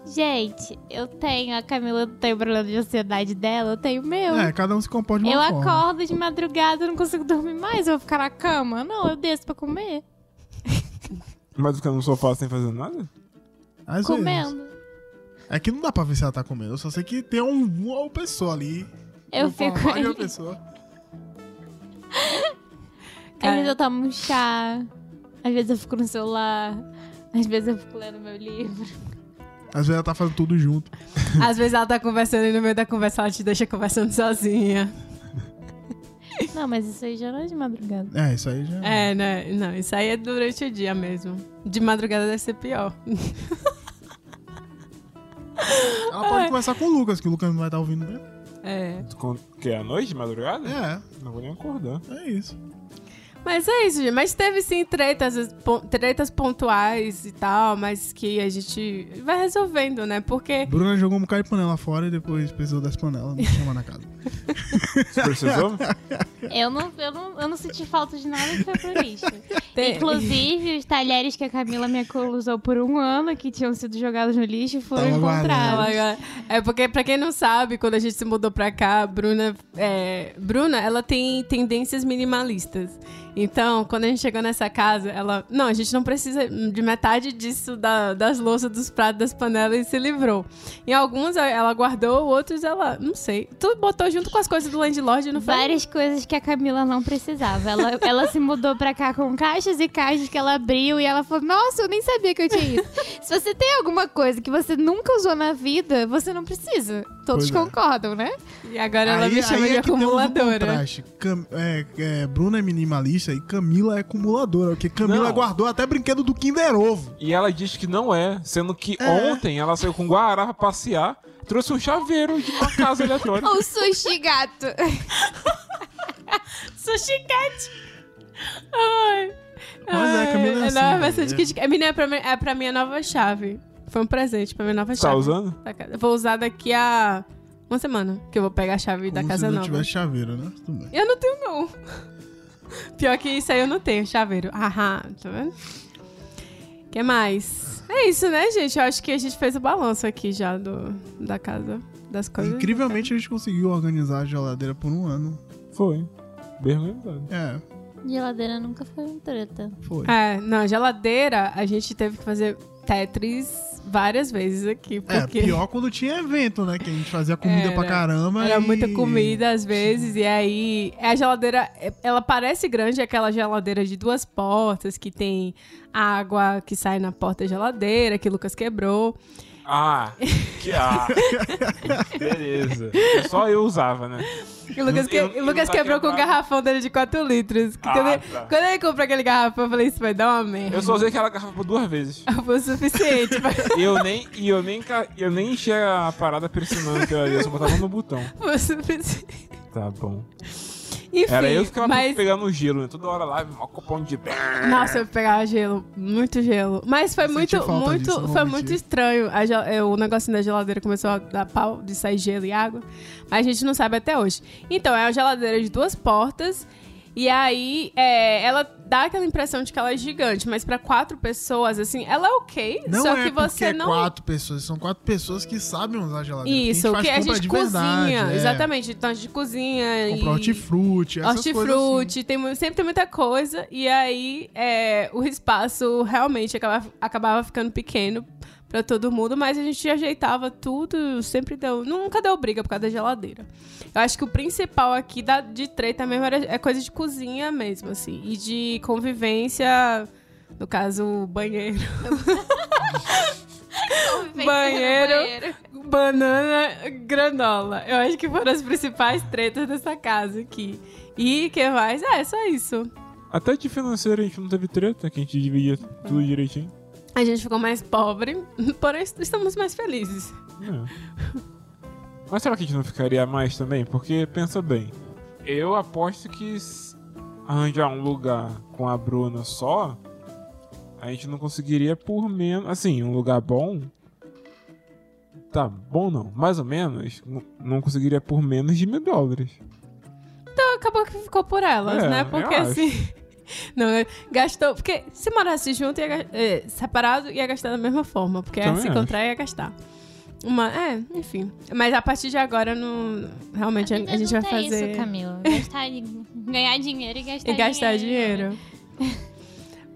Gente, eu tenho. A Camila tem o problema de ansiedade dela, eu tenho o meu. É, cada um se comporta de eu uma forma. acordo de madrugada, eu não consigo dormir mais, eu vou ficar na cama. Não, eu desço pra comer. Mas fica no sofá sem fazer nada? Às vezes. comendo. É que não dá pra ver se ela tá comendo. Eu só sei que tem um, uma pessoa ali. Eu no fico de uma pessoa. Às vezes eu tomo um chá, às vezes eu fico no celular, às vezes eu fico lendo meu livro. Às vezes ela tá fazendo tudo junto. Às vezes ela tá conversando e no meio da conversa ela te deixa conversando sozinha. Não, mas isso aí já não é de madrugada. É, isso aí já. É, né? Não, isso aí é durante o dia mesmo. De madrugada deve ser pior. Ela pode conversar com o Lucas, que o Lucas não vai estar ouvindo mesmo. É. Com, que é à noite, de madrugada? É, Não vou nem acordar. é isso. Mas é isso, gente. Mas teve sim tretas, tretas pontuais e tal, mas que a gente vai resolvendo, né? Porque. Bruna jogou um bocado de panela fora e depois precisou das panelas, não chama na casa. Você precisou? Eu não, eu, não, eu não senti falta de nada que foi pro lixo. Tem- Inclusive, os talheres que a Camila me usou por um ano, que tinham sido jogados no lixo, foram Tava encontrados. É porque, pra quem não sabe, quando a gente se mudou pra cá, a Bruna, é, Bruna, ela tem tendências minimalistas. Então, quando a gente chegou nessa casa, ela. Não, a gente não precisa de metade disso da- das louças, dos pratos, das panelas e se livrou. Em alguns ela guardou, outros ela. Não sei. Tu botou junto com as coisas do Landlord, não foi? Várias coisas que a Camila não precisava. Ela, ela se mudou pra cá com caixas e caixas que ela abriu e ela falou: Nossa, eu nem sabia que eu tinha isso. Se você tem alguma coisa que você nunca usou na vida, você não precisa. Todos Pois é. concordam, né? E agora ela me chama de é acumuladora. Cam- é, é, Bruna é minimalista e Camila é acumuladora, porque Camila Não. guardou até brinquedo do Kinder Ovo. E ela diz que não é, sendo que É. ontem ela saiu com Guará pra passear, trouxe um chaveiro de uma casa aleatória. O sushi gato. Sushi Cat! Ai. Mas é, Camila é assim, não, ser né? de. A minha é pra, mim- é pra minha nova chave. Foi um presente pra minha nova Tá chave. usando? da casa. Vou usar daqui a uma semana, que eu vou pegar a chave da Como casa se não nova. tivesse chaveiro, né? Tudo bem. Eu não tenho, não. Pior que isso aí eu não tenho, chaveiro. Aham, tá vendo? que mais? É isso, né, gente? Eu acho que a gente fez o balanço aqui já do, da casa, das coisas. Incrivelmente a gente conseguiu organizar a geladeira por um ano. Foi. Bem organizado. É, Geladeira nunca foi um treta. foi. É, não, geladeira, a gente teve que fazer Tetris várias vezes aqui, É, porque pior quando tinha evento, né? Que a gente fazia comida Era. pra caramba. era e- muita comida às vezes, e aí a geladeira, é- ela parece grande, aquela geladeira de duas portas, que tem água que sai na porta da geladeira, que o Lucas quebrou. Ah, que ah. Beleza. Só eu usava, né? E o Lucas, que- Eu- eu Lucas quebrou com o quebrava. garrafão dele de 4 litros. que Ah, quando, ele, tá. quando ele comprou aquele garrafão, eu falei, isso vai dar uma merda. Eu só usei aquela garrafa duas vezes. Foi o suficiente. pra- E eu nem, e eu nem, eu nem enchia a parada pressionando aquilo ali, eu só botava no botão. Foi o suficiente. Tá bom. Enfim, Era eu que ficava mas... pegando o gelo, né? Toda hora lá, um copão de... Nossa, eu pegava gelo, muito gelo. Mas foi Eu muito, muito, disso, foi muito estranho. A gel- é, o negocinho da geladeira começou a dar pau de sair gelo e água. Mas a gente não sabe até hoje. Então, é uma geladeira de duas portas. E aí, é, ela dá aquela impressão de que ela é gigante, mas pra quatro pessoas, assim, ela é ok. Não só é que você é não. quatro pessoas, são quatro pessoas que sabem usar a geladeira. Isso, porque que a gente de cozinha. verdade, é. Exatamente. Então a gente cozinha. Comprar e... hortifruti, essas coisas assim. Hortifruti, tem, sempre tem muita coisa. E aí é, o espaço realmente acabava, acabava ficando pequeno pra todo mundo, mas a gente ajeitava tudo, sempre deu. Nunca deu briga por causa da geladeira. Eu acho que o principal aqui da, de treta mesmo era, é coisa de cozinha mesmo, assim. E de convivência, no caso, banheiro. Banheiro. Banana granola. Eu acho que foram as principais tretas dessa casa aqui. E que mais? É, só isso. Até de financeiro a gente não teve treta, que a gente dividia tudo direitinho. A gente ficou mais pobre, porém estamos mais felizes. É. Mas será que a gente não ficaria mais também? Porque, pensa bem, eu aposto que arranjar um lugar com a Bruna só, a gente não conseguiria por menos... Assim, um lugar bom... Tá, bom não, mais ou menos, não conseguiria por menos de mil dólares. Então acabou que ficou por elas, É, né? Porque assim. Não, é, gastou. Porque se morasse junto, ia, é, separado, ia gastar da mesma forma. Porque Também se acho. encontrar, ia gastar. Uma, é, enfim. Mas a partir de agora, não, realmente, a, a gente vai é fazer. isso, Camila. Gastar, ganhar dinheiro e gastar e gastar dinheiro.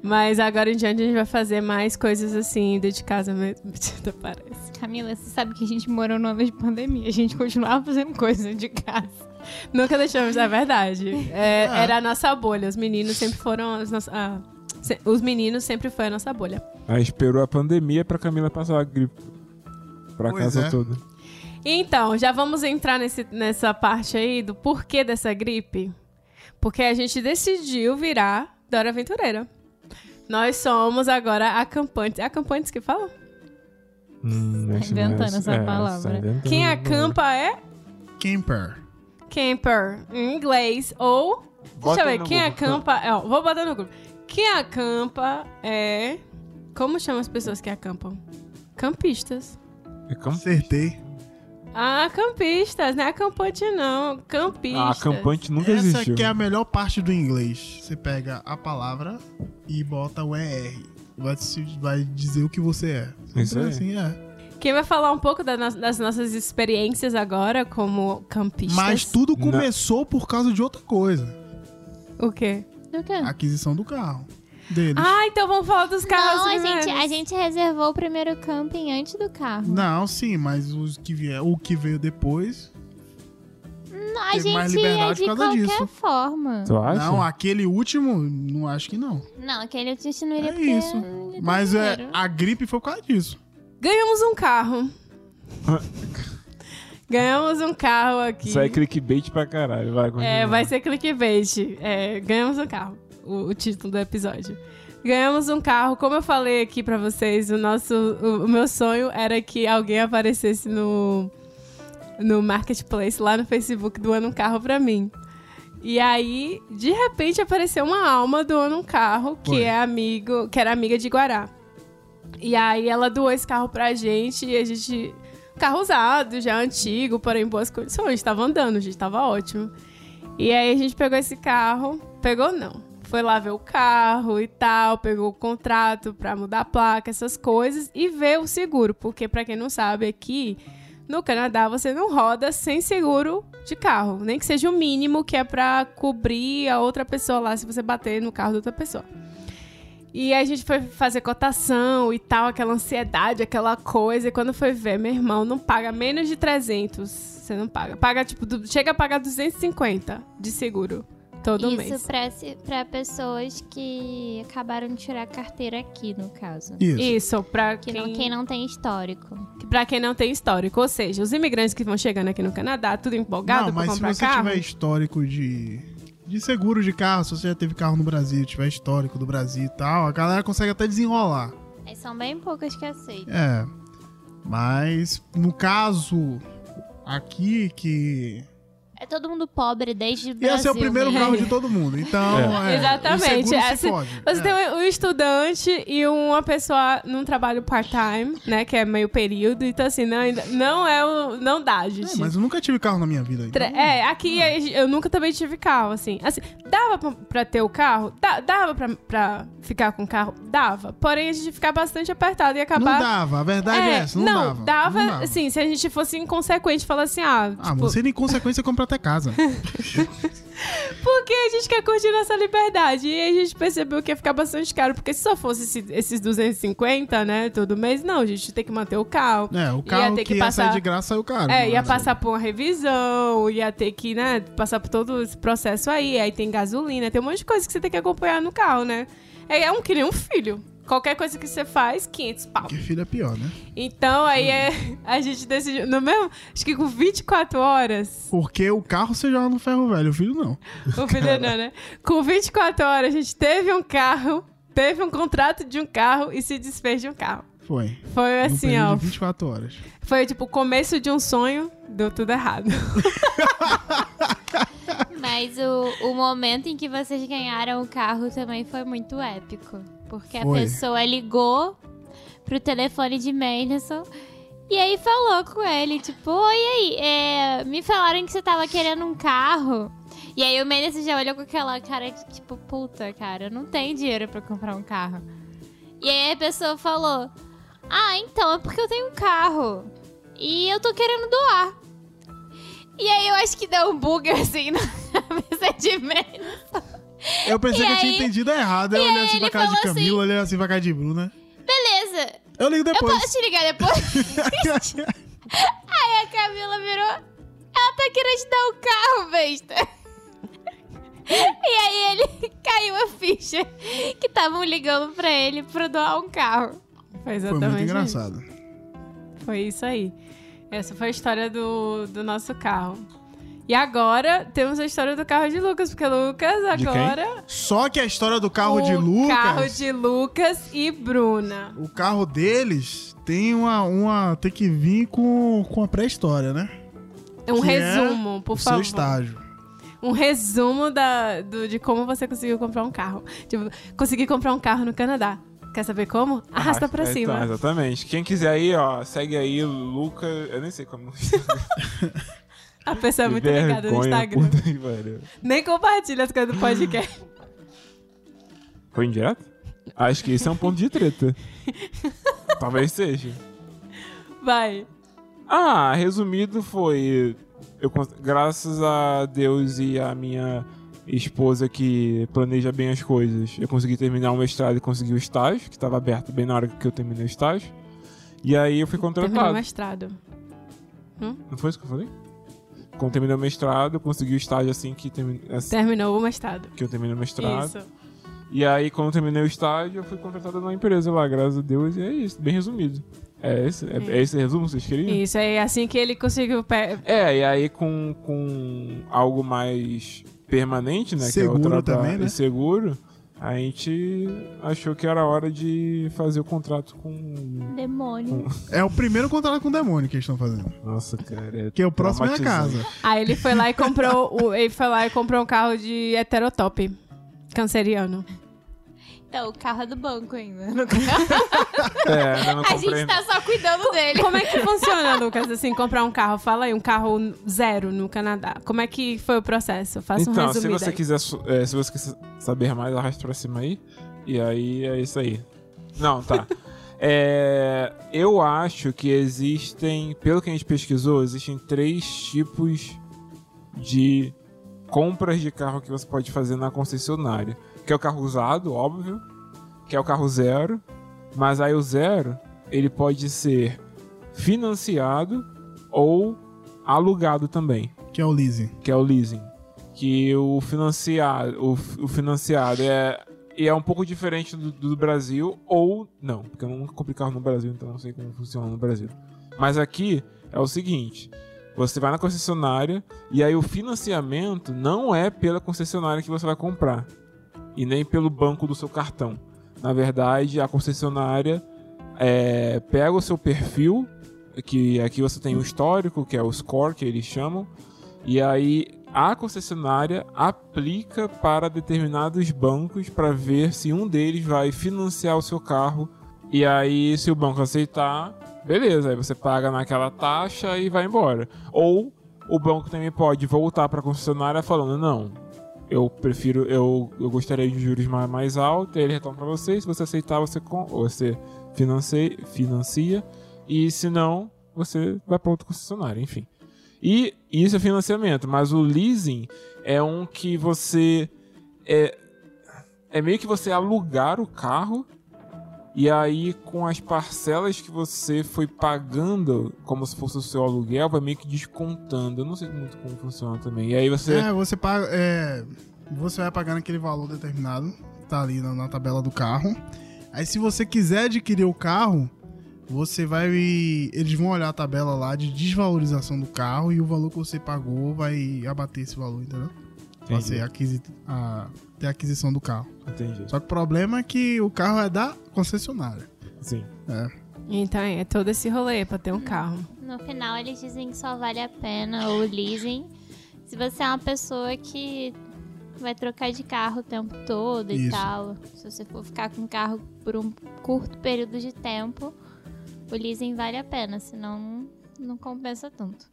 Mas agora em diante a gente vai fazer mais coisas assim, dentro de casa mesmo. Parece. Camila, você sabe que a gente morou no ano de pandemia. A gente continuava fazendo coisa de casa. Nunca deixamos, é verdade. É, Ah. Era a nossa bolha. Os meninos sempre foram. As nossas, ah, se- os meninos sempre foi a nossa bolha. Aí esperou a pandemia pra Camila passar a gripe pra Pois casa é. toda. Então, já vamos entrar nesse, nessa parte aí do porquê dessa gripe. Porque a gente decidiu virar Dora Aventureira. Nós somos agora acampantes. É acampantes que fala? Hum, acho inventando mais- essa é, palavra. tá inventando. Quem acampa é camper. Camper, em inglês. Ou. Bota deixa eu ver, quem Google. acampa. É, ó, vou botar no Google. Quem acampa é. Como chama as pessoas que acampam? Campistas. É campo? Acertei. Ah, campistas, não é acampante, não. Campistas. Ah, acampante nunca Essa existiu. aqui é a melhor parte do inglês. Você pega a palavra e bota o ER. Vai, vai dizer o que você é. Isso Sempre aí. assim, é. Quem vai falar um pouco da no- das nossas experiências agora como campistas? Mas tudo Não. começou por causa de outra coisa. O quê? Do quê? A aquisição do carro. Deles. Ah, então vamos falar dos carros Não, a gente, a gente reservou o primeiro camping antes do carro. Não, sim, mas os que vier, o que veio depois. Não, a Teve mais gente ia liberdade de por causa qualquer disso. forma. Tu acha? Não, aquele último, não acho que não. Não, aquele a gente não iria É porque isso. não dar Mas é, a gripe foi por causa disso. Ganhamos um carro. Ganhamos um carro aqui. Isso é clickbait pra caralho. Vai, continua. É, vai ser clickbait. É, ganhamos um carro. O, o título do episódio. Ganhamos um carro. Como eu falei aqui pra vocês, o nosso, o, o meu sonho era que alguém aparecesse no no marketplace lá no Facebook doando um carro pra mim. E aí, de repente, apareceu uma alma doando um carro que Foi. é amigo, que era amiga de Guará. E aí ela doou esse carro pra gente e a gente. Carro usado, já antigo, porém em boas condições. Tava andando, gente, tava ótimo. E aí a gente pegou esse carro. Pegou não. Foi lá ver o carro e tal, pegou o contrato pra mudar a placa, essas coisas, e ver o seguro. Porque, pra quem não sabe, aqui no Canadá você não roda sem seguro de carro. Nem que seja o mínimo que é pra cobrir a outra pessoa lá se você bater no carro da outra pessoa. E aí a gente foi fazer cotação e tal, aquela ansiedade, aquela coisa. E quando foi ver, meu irmão, não paga menos de 300. Você não paga. Paga, tipo, du- chega a pagar 250 de seguro todo Isso mês. pra, se- pra pessoas que acabaram de tirar a carteira aqui, no caso. Isso. Isso, pra Que quem, não, quem não tem histórico. pra quem não tem histórico. Ou seja, os imigrantes que vão chegando aqui no Canadá, tudo empolgado não, pra mas se comprar você carro. tiver histórico de, de seguro de carro, se você já teve carro no Brasil, tiver histórico do Brasil e tal, a galera consegue até desenrolar. Mas são bem poucas que aceitam. É. Mas no caso aqui que É todo mundo pobre desde o ia Brasil. ser o primeiro mesmo. carro de todo mundo. Então, é. Exatamente. É, se se- fode. Você É. tem um estudante e uma pessoa num trabalho part-time, né? Que é meio período. Então, assim, não, ainda- não é o. Não dá, gente. É, mas eu nunca tive carro na minha vida. Tre- Então, É, aqui eu nunca também tive carro, assim. Assim, dava pra, pra ter o carro? Da- dava pra, pra ficar com o carro? Dava. Porém, a gente ficar bastante apertado e não acabar. dava, a verdade é, essa, não, dava. dava, Não dava. assim, se a gente fosse inconsequente, falar assim, ah, Ah, tipo, você em consequência compra até casa. porque a gente quer curtir nossa liberdade. E a gente percebeu que ia ficar bastante caro, porque se só fosse esse- esses 250, né, todo mês, não, a gente tem que manter o carro. É, o Ia carro ter que, que ia passar- sair de graça saiu caro. É, ia mas- passar por uma revisão, ia ter que, né, passar por todo esse processo aí. Aí tem gasolina, tem um monte de coisa que você tem que acompanhar no carro, né? É, é um que nem um filho. Qualquer coisa que você faz, 500 pau. Porque filho é pior, né? Então, aí é, a gente decidiu, no mesmo, acho que com 24 horas, Porque o carro você joga no ferro velho, o filho não. o filho não, né? Com 24 horas, a gente teve um carro, teve um contrato de um carro e se desfez de um carro. Foi. Foi assim, ó. de 24 horas. Foi tipo o começo de um sonho, deu tudo errado. Mas o, o momento em que vocês ganharam o carro também foi muito épico. Porque a Foi. pessoa ligou pro telefone de Menderson e aí falou com ele, tipo, oi aí, é, me falaram que você tava querendo um carro. E aí o Menderson já olhou com aquela cara de tipo, puta, cara, eu não tenho dinheiro pra comprar um carro. E aí a pessoa falou, ah, então, é porque eu tenho um carro. E eu tô querendo doar. E aí eu acho que deu um bug assim na cabeça de Menderson. Eu pensei E que eu tinha aí- entendido errado. Eu olhei assim pra cara de Camila, assim- olhei assim pra cara de Bruna. Beleza, Eu ligo eu depois. posso te ligar depois? Aí a Camila virou. Ela tá querendo te dar um carro, besta. E aí ele caiu a ficha que estavam ligando pra ele pra doar um carro. Foi Foi exatamente muito isso. engraçado. Foi isso aí. Essa foi a história do, do nosso carro. E agora temos a história do carro de Lucas, porque Lucas De quem? agora. Só que a história do carro o de Lucas. Carro de Lucas e Bruna. O carro deles tem uma. uma tem que vir com, com a pré-história, né? É um Que é resumo, por o favor. seu estágio. Um resumo da, do- de como você conseguiu comprar um carro. Tipo, consegui comprar um carro no Canadá. Quer saber como? Arrasta pra É, cima. Então, exatamente. Quem quiser aí, ó, segue aí, Luca. Eu nem sei como. A pessoa é muito ligada no Instagram. Nem compartilha as coisas do podcast. Foi indireto? Acho que isso é um ponto de treta. Talvez seja. Vai. Ah, resumido foi. Eu, graças a Deus e a minha esposa que planeja bem as coisas, eu consegui terminar o mestrado e consegui o estágio, que estava aberto bem na hora que eu terminei o estágio. E aí eu fui Terminou o contratado. mestrado. Não foi isso que eu falei? Quando terminei o mestrado, eu consegui o estágio assim que, termi... assim Terminou o mestrado. que eu terminei o mestrado. Isso. E aí, quando eu terminei o estágio, eu fui contratado numa empresa lá, graças a Deus, e é isso, bem resumido. É esse, é, é esse resumo que vocês queriam? Isso, é assim que ele conseguiu. pe- É, e aí com, com algo mais permanente, né? Seguro que é o trabalho também, né? e seguro, a gente achou que era hora de fazer o contrato com. Demônio. É o primeiro contrato com o demônio que eles estão fazendo. Nossa, cara. É Que o próximo é a casa. Aí ele foi lá e comprou. o, ele foi lá e comprou um carro de heterotop. Canceriano. Então, o carro é do banco ainda. É, não A gente tá só cuidando dele. Como é que funciona, Lucas, assim, comprar um carro? Fala aí, um carro zero no Canadá. Como é que foi o processo? Faça um Então, se resumido você aí. quiser é, se você quiser saber mais, arraste pra cima aí. E aí é isso aí. Não, tá. É, eu acho que existem, pelo que a gente pesquisou, existem três tipos de compras de carro que você pode fazer na concessionária. Que é o carro usado, óbvio. Que é o carro zero. Mas aí o zero, ele pode ser financiado ou alugado também Que é o leasing. que é o leasing. Que o financiado, o, o financiado é, e é um pouco diferente do, do Brasil, ou não, porque eu nunca comprei carro no Brasil, então não sei como funciona no Brasil. Mas aqui é o seguinte: você vai na concessionária e aí o financiamento não é pela concessionária que você vai comprar e nem pelo banco do seu cartão. Na verdade, a concessionária é, pega o seu perfil, que aqui você tem o histórico, que é o score que eles chamam, e aí a concessionária aplica para determinados bancos para ver se um deles vai financiar o seu carro. E aí, se o banco aceitar, beleza, aí você paga naquela taxa e vai embora. Ou o banco também pode voltar para a concessionária falando: não, eu prefiro, eu, eu gostaria de juros mais, mais altos, ele retorna para você. Se você aceitar, você, com- você financia, financia. E se não, você vai para outro concessionário, enfim. E isso é financiamento, mas o leasing é um que você. É, é meio que você alugar o carro e aí com as parcelas que você foi pagando, como se fosse o seu aluguel, vai meio que descontando. Eu não sei muito como funciona também. E aí você. É, você paga. É, você vai pagando aquele valor determinado, tá ali na, na tabela do carro. Aí se você quiser adquirir o carro, você vai. Eles vão olhar a tabela lá de desvalorização do carro e o valor que você pagou vai abater esse valor, entendeu? Entendi. você aquisi, a, ter a aquisição do carro. Entendi. Só que o problema é que o carro é da concessionária. Sim. Então é todo esse rolê pra ter um carro. No final, eles dizem que só vale a pena o leasing se você é uma pessoa que vai trocar de carro o tempo todo e Isso. tal. Se você for ficar com o carro por um curto período de tempo, o leasing vale a pena, senão não compensa tanto.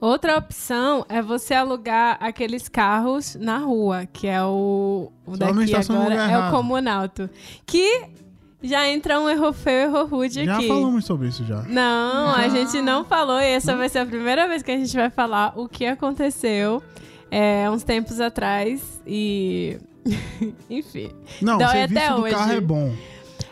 Outra opção é você alugar aqueles carros na rua, que é o, o Só daqui agora, é o comunalto. Que já entra um erro feio, erro rude Já aqui. falamos sobre isso já. Não, a gente não falou e essa vai ser a primeira vez que a gente vai falar o que aconteceu é, uns tempos atrás e. Enfim. Não, o serviço até do hoje. carro é bom.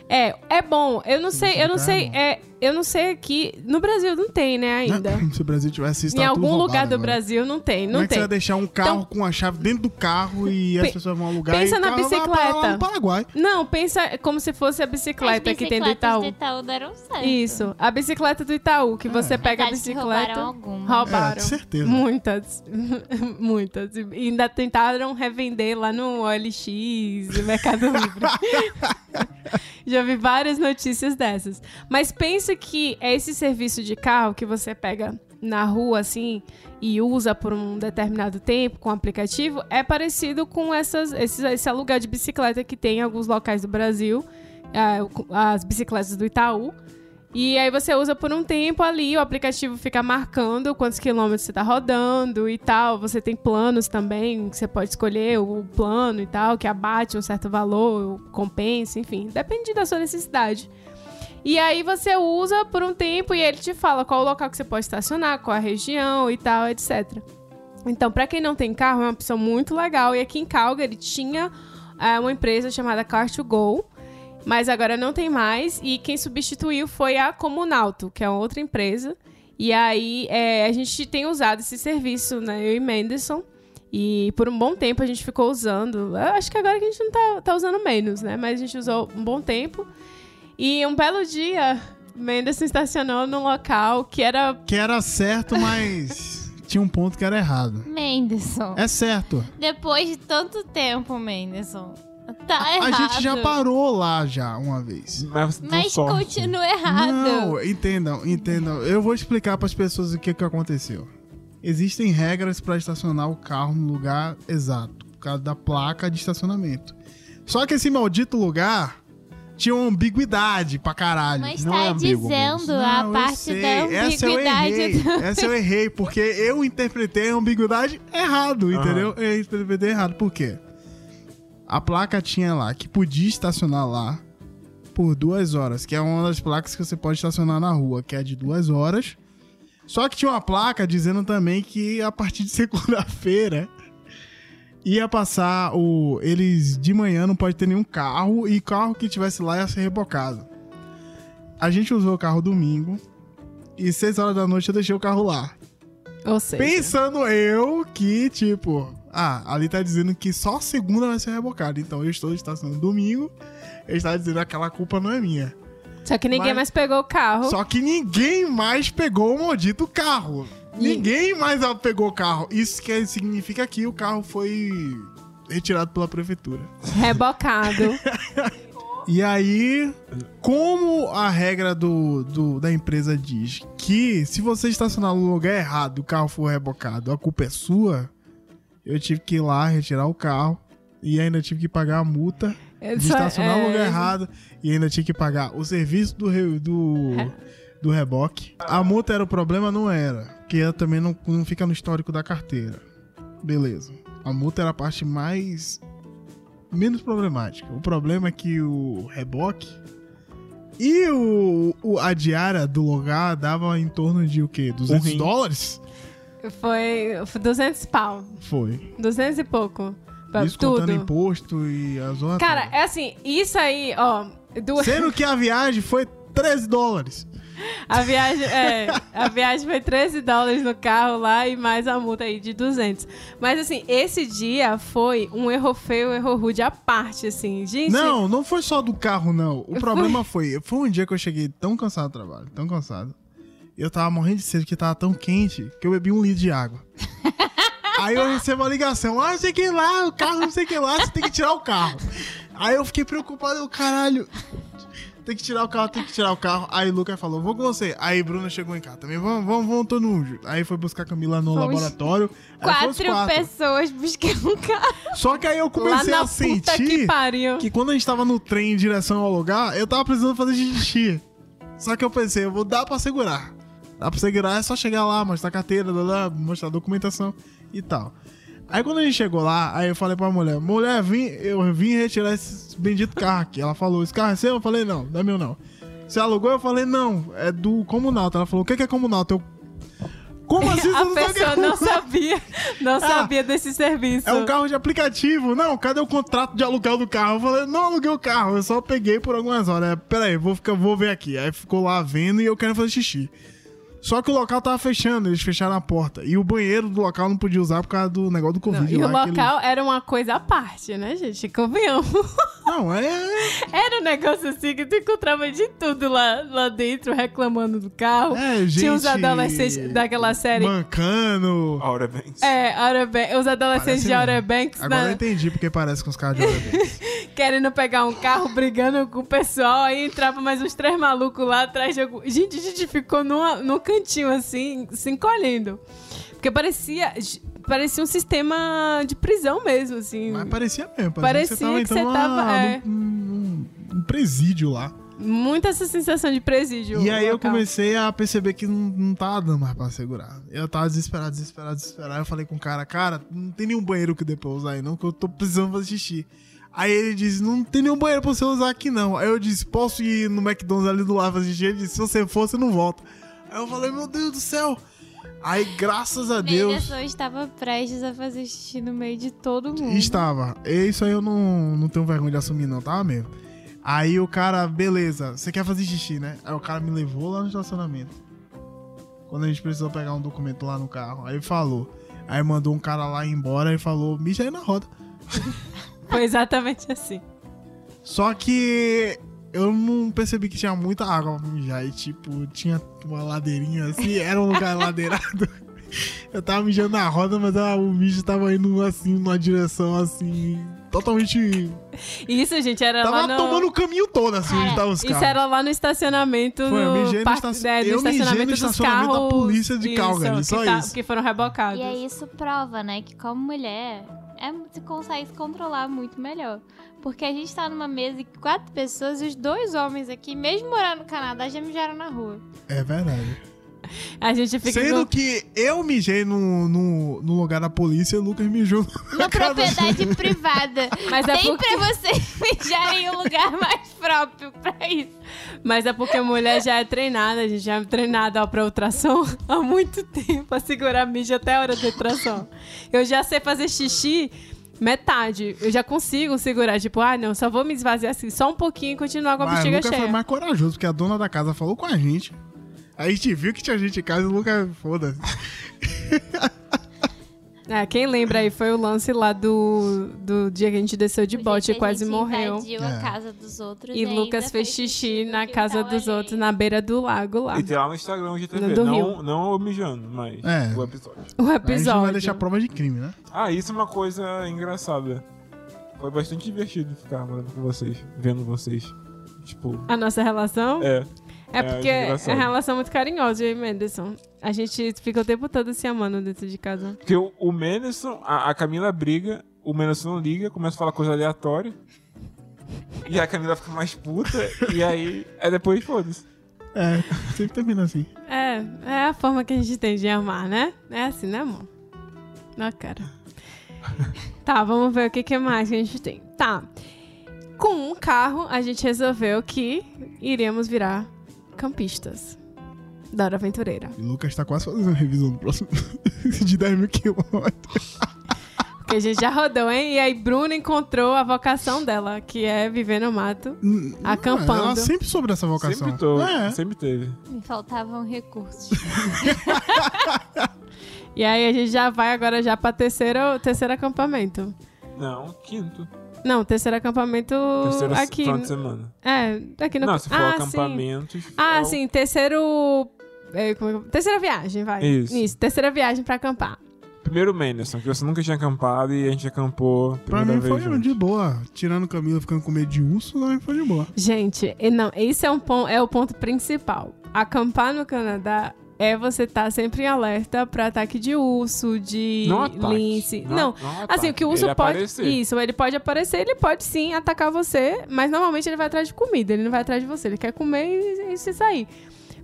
É, é bom. Eu não sei, eu não sei, é bom. é, eu não sei aqui. No Brasil não tem, né, ainda. Se o Brasil tivesse isso, em tudo algum lugar do agora. Brasil não tem, Como não é que você tem. vai deixar um carro Então- com a chave dentro do carro e as Pe- pessoas vão alugar pensa e na bicicleta. no Paraguai. Não, pensa como se fosse a bicicleta que tem do bicicletas Itaú. do Itaú deram certo. Isso, a bicicleta do Itaú, que você pega a Verdade bicicleta. roubaram algumas. Roubaram. É, de certeza. Muitas. Muitas. E ainda tentaram revender lá no OLX, no Mercado Livre. Já vi várias notícias dessas. Mas pensa que é esse serviço de carro que você pega na rua, assim, e usa por um determinado tempo com o aplicativo, é parecido com essas, esses, esse aluguel de bicicleta que tem em alguns locais do Brasil, é, as bicicletas do Itaú. E aí você usa por um tempo ali, o aplicativo fica marcando quantos quilômetros você tá rodando e tal. Você tem planos também, você pode escolher o plano e tal, que abate um certo valor, compensa, enfim, depende da sua necessidade. E aí você usa por um tempo e ele te fala qual o local que você pode estacionar, qual a região e tal, etc. Então, para quem não tem carro, é uma opção muito legal. E aqui em Calgary tinha é, uma empresa chamada Car2Go, mas agora não tem mais. E quem substituiu foi a Comunalto, que é outra empresa. E aí é, a gente tem usado esse serviço, né? Eu e Menderson. E por um bom tempo a gente ficou usando. Eu acho que agora que a gente não tá, tá usando menos, né? Mas a gente usou um bom tempo. E um belo dia, Menderson estacionou num local que era. Que era certo, mas tinha um ponto que era errado. Menderson. É certo. Depois de tanto tempo, Menderson. Tá A errado. gente já parou lá já uma vez. Mas Mas continua errado. Não, entendam, entendam. Eu vou explicar para as pessoas o que, que aconteceu. Existem regras para estacionar o carro no lugar exato, por causa da placa de estacionamento. Só que esse maldito lugar tinha uma ambiguidade pra caralho. Mas Não tá é ambíguo dizendo Não, a parte da Essa eu ambiguidade. errei. Essa eu errei, porque eu interpretei a ambiguidade errado, Aham. entendeu? Eu interpretei errado. Por quê? A placa tinha lá que podia estacionar lá por duas horas, que é uma das placas que você pode estacionar na rua, que é de duas horas. Só que tinha uma placa dizendo também que a partir de segunda-feira ia passar o. Eles de manhã não pode ter nenhum carro e carro que tivesse lá ia ser rebocado. A gente usou o carro domingo e seis horas da noite eu deixei o carro lá. Ou seja, Pensando eu que, tipo, ah, ali tá dizendo que só segunda vai ser rebocado. Então eu estou estacionando domingo, ele está dizendo que aquela culpa não é minha. só que ninguém mas- mais pegou o carro. Só que ninguém mais pegou o maldito carro. Ninguém mais pegou o carro. Isso que significa que o carro foi retirado pela prefeitura. Rebocado. E aí, como a regra do, do- da empresa diz que se você estacionar no lugar errado e o carro for rebocado, a culpa é sua, eu tive que ir lá retirar o carro e ainda tive que pagar a multa de estacionar no é, lugar errado e ainda tinha que pagar o serviço do, do, do reboque. A multa era o problema? Não era. Porque ela também não, não fica no histórico da carteira. Beleza. A multa era a parte mais. menos problemática. O problema é que o reboque e o, o- a diária do lugar dava em torno de o quê? 200 rim. dólares? Foi, foi 200 pau. Foi. 200 e pouco. Pra Isso tudo. contando imposto e a zona Cara, toda. é assim, isso aí, ó. Do, Sendo que a viagem foi 13 dólares. A viagem, é, a viagem foi 13 dólares no carro lá e mais a multa aí de 200. Mas assim, esse dia foi um erro feio, um erro rude à parte, assim. Gente, Não, não foi só do carro, não. O problema foi. Foi um dia que eu cheguei tão cansado do trabalho, tão cansado. Eu tava morrendo de sede, porque tava tão quente que eu bebi um litro de água. Aí eu recebo a ligação, ah, não sei que lá, o carro não sei que lá, você tem que tirar o carro. Aí eu fiquei preocupado, eu, caralho, tem que tirar o carro, tem que tirar o carro. Aí o Lucas falou, vou com você. Aí Bruna chegou em casa também, vamos, vamos, vamos todo mundo. junto. Aí foi buscar a Camila no Fomos laboratório. Os Quatro, pessoas buscando um carro. Só que aí eu comecei a sentir que que quando a gente tava no trem em direção ao lugar, eu tava precisando fazer xixi. Só que eu pensei, eu vou dar pra segurar. Dá pra segurar, é só chegar lá, mostrar a carteira, mostrar a documentação e tal. Aí quando a gente chegou lá, aí eu falei pra mulher, mulher, vim, eu vim retirar esse bendito carro aqui. Ela falou, esse carro é seu? Eu falei, não, não é meu não. Você alugou? Eu falei, não, é do Comunalto. Ela falou, o que é Comunalto? Eu, como assim você A é pessoa não Comunalto?" sabia, não sabia desse serviço. É um carro de aplicativo. Não, cadê o contrato de aluguel do carro? Eu falei, não aluguei o carro, eu só peguei por algumas horas. É, Pera aí, vou, ficar, vou ver aqui. Aí ficou lá vendo e eu quero fazer xixi. Só que o local tava fechando, eles fecharam a porta. E o banheiro do local não podia usar por causa do negócio do Não, Covid e o local era uma coisa à parte, né, gente? Convenhamos. Não, é. Era um negócio assim que tu encontrava de tudo lá, lá dentro, reclamando do carro. É, gente. Tinha os adolescentes daquela série. Mancando. Aura Banks. É, Outer Banks, os adolescentes Parece de mesmo. Banks Agora eu na- entendi porque parece com os caras de Outer Banks. querendo pegar um carro, brigando com o pessoal, aí entrava mais uns três malucos lá atrás de algum... Gente, a gente ficou numa, num cantinho assim, se encolhendo. Porque parecia, parecia um sistema de prisão mesmo, assim. Mas parecia mesmo. Parecia Parecia que que você você tava- tava, é. num- num presídio lá. Muita essa sensação de presídio. E aí eu local. comecei a perceber que não, não tava dando mais pra segurar. Eu tava desesperado, desesperado, desesperado. Eu falei com o cara, cara, não tem nenhum banheiro que dê pra usar aí não, que eu tô precisando fazer xixi. Aí ele disse, não tem nenhum banheiro pra você usar aqui não. Aí eu disse, posso ir no McDonald's ali do lado fazer xixi? Ele disse, se você for, você não volta. Aí eu falei, meu Deus do céu. Aí, graças a Deus, Anderson estava prestes a fazer xixi no meio de todo mundo. estava. Isso aí eu não, não tenho vergonha de assumir não, tava mesmo. Aí o cara, beleza, você quer fazer xixi, né? Aí o cara me levou lá no estacionamento. Quando a gente precisou pegar um documento lá no carro. Aí falou. Aí mandou um cara lá embora e falou, mija aí na roda. Foi exatamente assim. Só que eu não percebi que tinha muita água pra mijar. E tipo, tinha uma ladeirinha assim, era um lugar ladeirado. Eu tava mijando na roda, mas ah, o mijo tava indo assim, numa direção assim, totalmente. Isso, gente, era Tava lá no... tomando o caminho todo, assim, onde Cara, tava os Isso carros. era lá no estacionamento Foi, eu mijei no parque- estaci- é, no eu mijei no estacionamento dos estacionamento da carros. polícia de Calgary, só que, tá- isso. que foram rebocados. E aí isso prova, né, que como mulher, é, você consegue se controlar muito melhor. Porque a gente tá numa mesa de quatro pessoas e os dois homens aqui, mesmo morando no Canadá, já mijaram na rua. É verdade. A gente fica Sendo com... que eu mijei no, no, no lugar da polícia e o Lucas mijou Na propriedade privada. Mas é, Nem porque, pra vocês mijarem em um lugar mais próprio pra isso. mas é porque a mulher já é treinada, a gente já é treinada ó, pra ultrassom há muito tempo, a segurar mijo até a hora da ultrassom. Eu já sei fazer xixi metade. Eu já consigo segurar, tipo, ah, não, só vou me esvaziar assim, só um pouquinho e continuar com a Mas o bexiga Lucas cheia. foi mais corajoso, porque a dona da casa falou com a gente. Aí a gente viu que tinha gente em casa e o Lucas, foda-se. É, quem lembra aí foi o lance lá do, do dia que a gente desceu de O bote e a quase gente morreu. invadiu É. a casa dos outros E Lucas fez xixi na casa dos outros, alheio. na beira do lago lá. E tem lá no Instagram o GTV. Do Não, Rio. não o mijando, mas É. o episódio. O A gente não vai episódio. deixar prova de crime, né? Ah, isso é uma coisa engraçada. Foi bastante divertido ficar morando com vocês, vendo vocês. Tipo, A nossa relação? é. É É, porque é engraçado. uma relação muito carinhosa, eu e Menderson. A gente fica o tempo todo se amando dentro de casa. Porque o, o Menderson, a, a Camila briga, o Menderson não liga, começa a falar coisa aleatória. E a Camila fica mais puta, e aí. É depois foda-se. É, sempre termina assim. É, é a forma que a gente tem de amar, né? É assim, né, amor? Na cara. tá, vamos ver o que, que mais que a gente tem. Tá. Com um carro, a gente resolveu que iríamos virar campistas. Da hora aventureira. E o Lucas tá quase fazendo a revisão do próximo de 10 mil quilômetros. Porque a gente já rodou, hein? E aí, Bruna encontrou a vocação dela, que é viver no mato. Acampando. Ela sempre soube dessa vocação. Sempre, tô, É. sempre teve. Me faltavam recursos. E aí, a gente já vai agora já pra terceiro, terceiro acampamento. Não, quinto. Não, terceiro acampamento Terceiro aqui. final de semana. É, aqui no... Não, se for ah, sim. acampamentos. Ah, é o- sim, terceiro... é, como é? Terceira viagem, vai. Isso. terceira viagem pra acampar. Primeiro Menderson, que você nunca tinha acampado e a gente acampou Pra primeira mim vez foi juntos. de boa. Tirando Camila ficando com medo de urso, não foi de boa. Gente, não, esse é, um é o ponto principal. Acampar no Canadá é você estar sempre em alerta pra ataque de urso, de Não ataque. lince. Não- Não, não assim, o que o urso Ele pode. aparecer. Isso, ele pode aparecer, ele pode sim atacar você, mas normalmente ele vai atrás de comida, ele não vai atrás de você. Ele quer comer e, e se sair.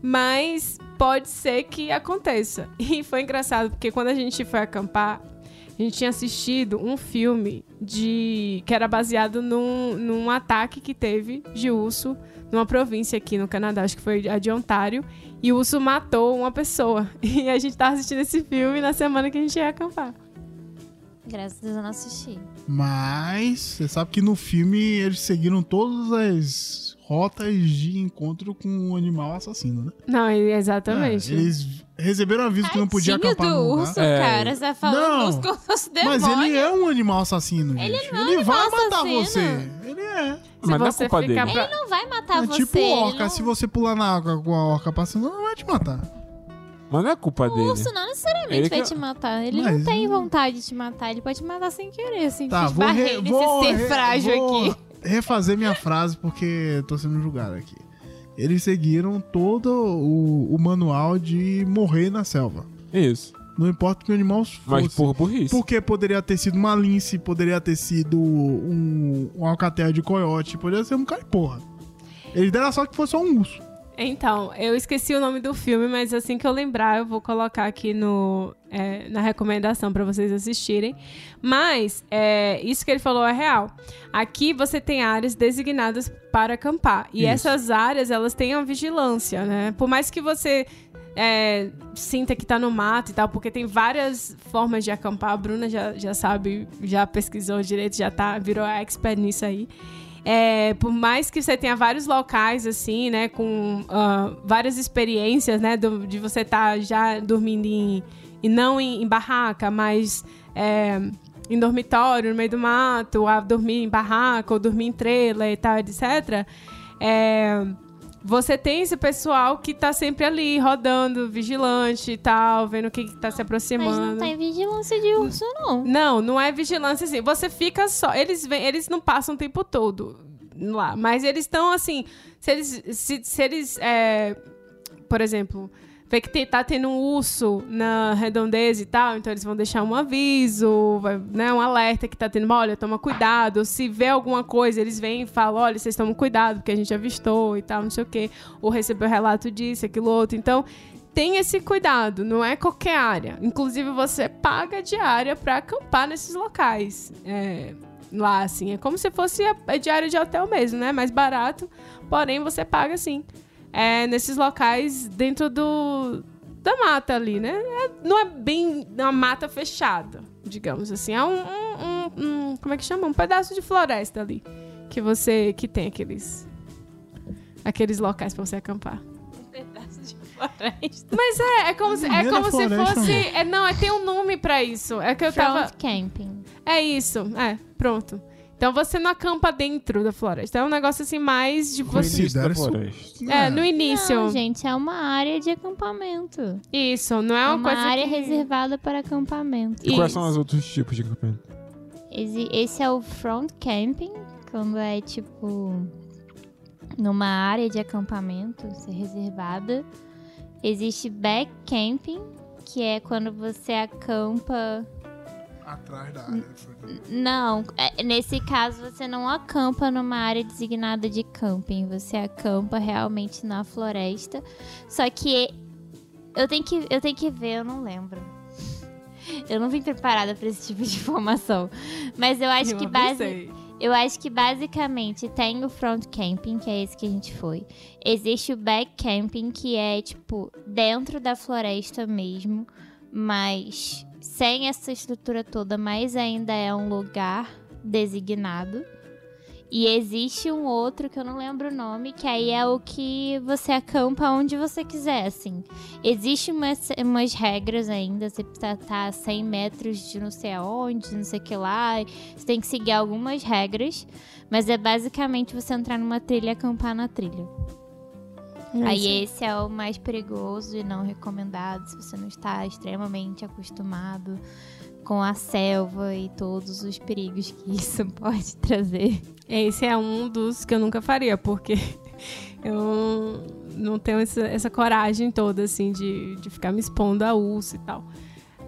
Mas pode ser que aconteça. E foi engraçado, porque quando a gente foi acampar, a gente tinha assistido um filme de que era baseado num, num ataque que teve de urso numa província aqui no Canadá, acho que foi a de Ontário, e o urso matou uma pessoa. E a gente tava assistindo esse filme na semana que a gente ia acampar. Graças a Deus eu não assisti. Mas você sabe que no filme eles seguiram todas as rotas de encontro com um animal assassino, né? Não, exatamente. É, eles receberam aviso que não podia Tadinho acampar do no lugar. urso, É. cara. Você tá falando Não. Mas ele é um animal assassino, gente. Ele não é Ele vai matar assassino. você. Ele é. Se Mas não é você culpa ficar pra- Ele não vai matar é você. tipo orca. não- Se você pular na água com a orca passando, não vai te matar. Mas não é culpa O dele. urso não necessariamente Ele vai que- te matar. Ele Mas não tem vontade de te matar. Ele pode te matar sem querer, assim. Tá, te vou, re, vou, nesse ser re- frágil vou aqui. refazer minha frase porque tô sendo julgado aqui. Eles seguiram todo o, o manual de morrer na selva. Isso. Não importa que o animal fosse. Mas por burrice. Porque poderia ter sido uma lince, poderia ter sido um, um alcatel de coiote, poderia ser um caipora. Eles deram a sorte que fosse só um urso. Então, eu esqueci o nome do filme, mas assim que eu lembrar, eu vou colocar aqui no, é, na recomendação pra vocês assistirem. Mas, é, isso que ele falou é real. Aqui você tem áreas designadas para acampar. E Isso. essas áreas, elas têm uma vigilância, né? Por mais que você é, sinta que tá no mato e tal, porque tem várias formas de acampar. A Bruna já, já sabe, já pesquisou direito, já tá, virou expert nisso aí. É, por mais que você tenha vários locais, assim, né, com ah, várias experiências, né, do- de você estar já dormindo em, e não em, em barraca, mas é, em dormitório, no meio do mato, a dormir em barraca, ou dormir em trela e tal, etc. É, você tem esse pessoal que tá sempre ali, rodando, vigilante e tal, vendo o que, que tá se Mas aproximando. não tem vigilância de urso, não. Não, não é vigilância assim. Você fica só. Eles vêm, eles não passam o tempo todo lá. Mas eles estão assim. Se eles. Se, se eles. é, por exemplo, vê que tem- tá tendo um urso na redondeza e tal, então eles vão deixar um aviso, né, um alerta que tá tendo, olha, toma cuidado. Se vê alguma coisa, eles vêm e falam, olha, vocês tomam cuidado, porque a gente avistou e tal, não sei o quê. Ou recebeu relato disso, aquilo outro. Então, tem esse cuidado, não é qualquer área. Inclusive, você paga diária pra acampar nesses locais. É, lá, assim, é como se fosse a, a diária de hotel mesmo, né? Mais barato, porém você paga, assim, é, nesses locais dentro do da mata ali, né? É- não é bem uma mata fechada, digamos assim. É um, um- um- um- como é que chama? Um pedaço de floresta ali que você que tem aqueles aqueles locais pra você acampar. Um pedaço de floresta. Mas é, é como se, é como se fosse. É, não, é, tem um nome pra isso. É que eu tava. Front camping. É isso, é, pronto. Então você não acampa dentro da floresta. É um negócio assim mais de No você. início da Considera isso- floresta. É, no início. Não, gente, é uma área de acampamento. Isso, não é É uma, uma coisa. área que... reservada para acampamento. E quais Isso. são os outros tipos de acampamento? Esse, esse é o front camping, quando é tipo numa área de acampamento, ser reservada. Existe back camping, que é quando você acampa. Atrás da área. Não, é- nesse caso você não acampa numa área designada de camping, você acampa realmente na floresta. Só que eu tenho que, eu tenho que ver, eu não lembro. Eu não vim preparada para esse tipo de informação. Mas eu acho Eu que base, eu acho que basicamente tem o front camping, que é esse que a gente foi. Existe o back camping, que é tipo dentro da floresta mesmo, mas sem essa estrutura toda, mas ainda é um lugar designado. E existe um outro que eu não lembro o nome, que aí é o que você acampa onde você quiser, assim. Existem umas, umas regras ainda, você precisa estar a 100 metros de não sei aonde, não sei o que lá. Você tem que seguir algumas regras, mas é basicamente você entrar numa trilha e acampar na trilha. Aí esse é o mais perigoso e não recomendado se você não está extremamente acostumado com a selva e todos os perigos que isso pode trazer. Esse é um dos que eu nunca faria, porque eu não tenho essa, essa coragem toda, assim, de, de ficar me expondo a urso e tal.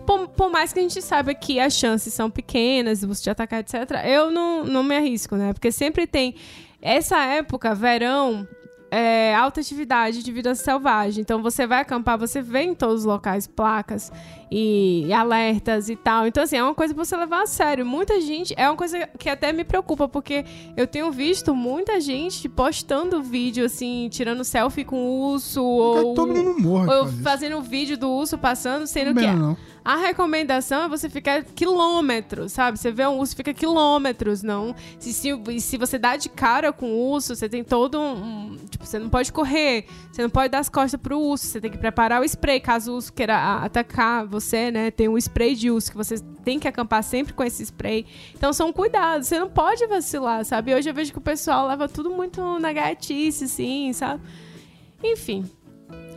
Por, por mais que a gente saiba que as chances são pequenas, de você te atacar, etc., eu não, não me arrisco, né? Porque sempre tem. Essa época, verão, é, alta atividade de vida selvagem. Então você vai acampar, você vê em todos os locais placas e, e alertas e tal. Então, assim, é uma coisa pra você levar a sério. Muita gente. É uma coisa que até me preocupa, porque eu tenho visto muita gente postando vídeo, assim, tirando selfie com o urso, ou, Todo mundo morre. ou fazendo vídeo do urso passando, sendo Também que não. a recomendação é você ficar quilômetros, sabe? Você vê um urso, fica quilômetros, não. Se, se, se você dá de cara com o urso, você tem todo um. Tipo, você não pode correr, você não pode dar as costas pro urso, você tem que preparar o spray, caso o urso queira atacar você, né? Tem um spray de urso que você tem que acampar sempre com esse spray. Então são cuidados, você não pode vacilar, sabe? Hoje eu vejo que o pessoal leva tudo muito na gatice, assim, sabe? Enfim.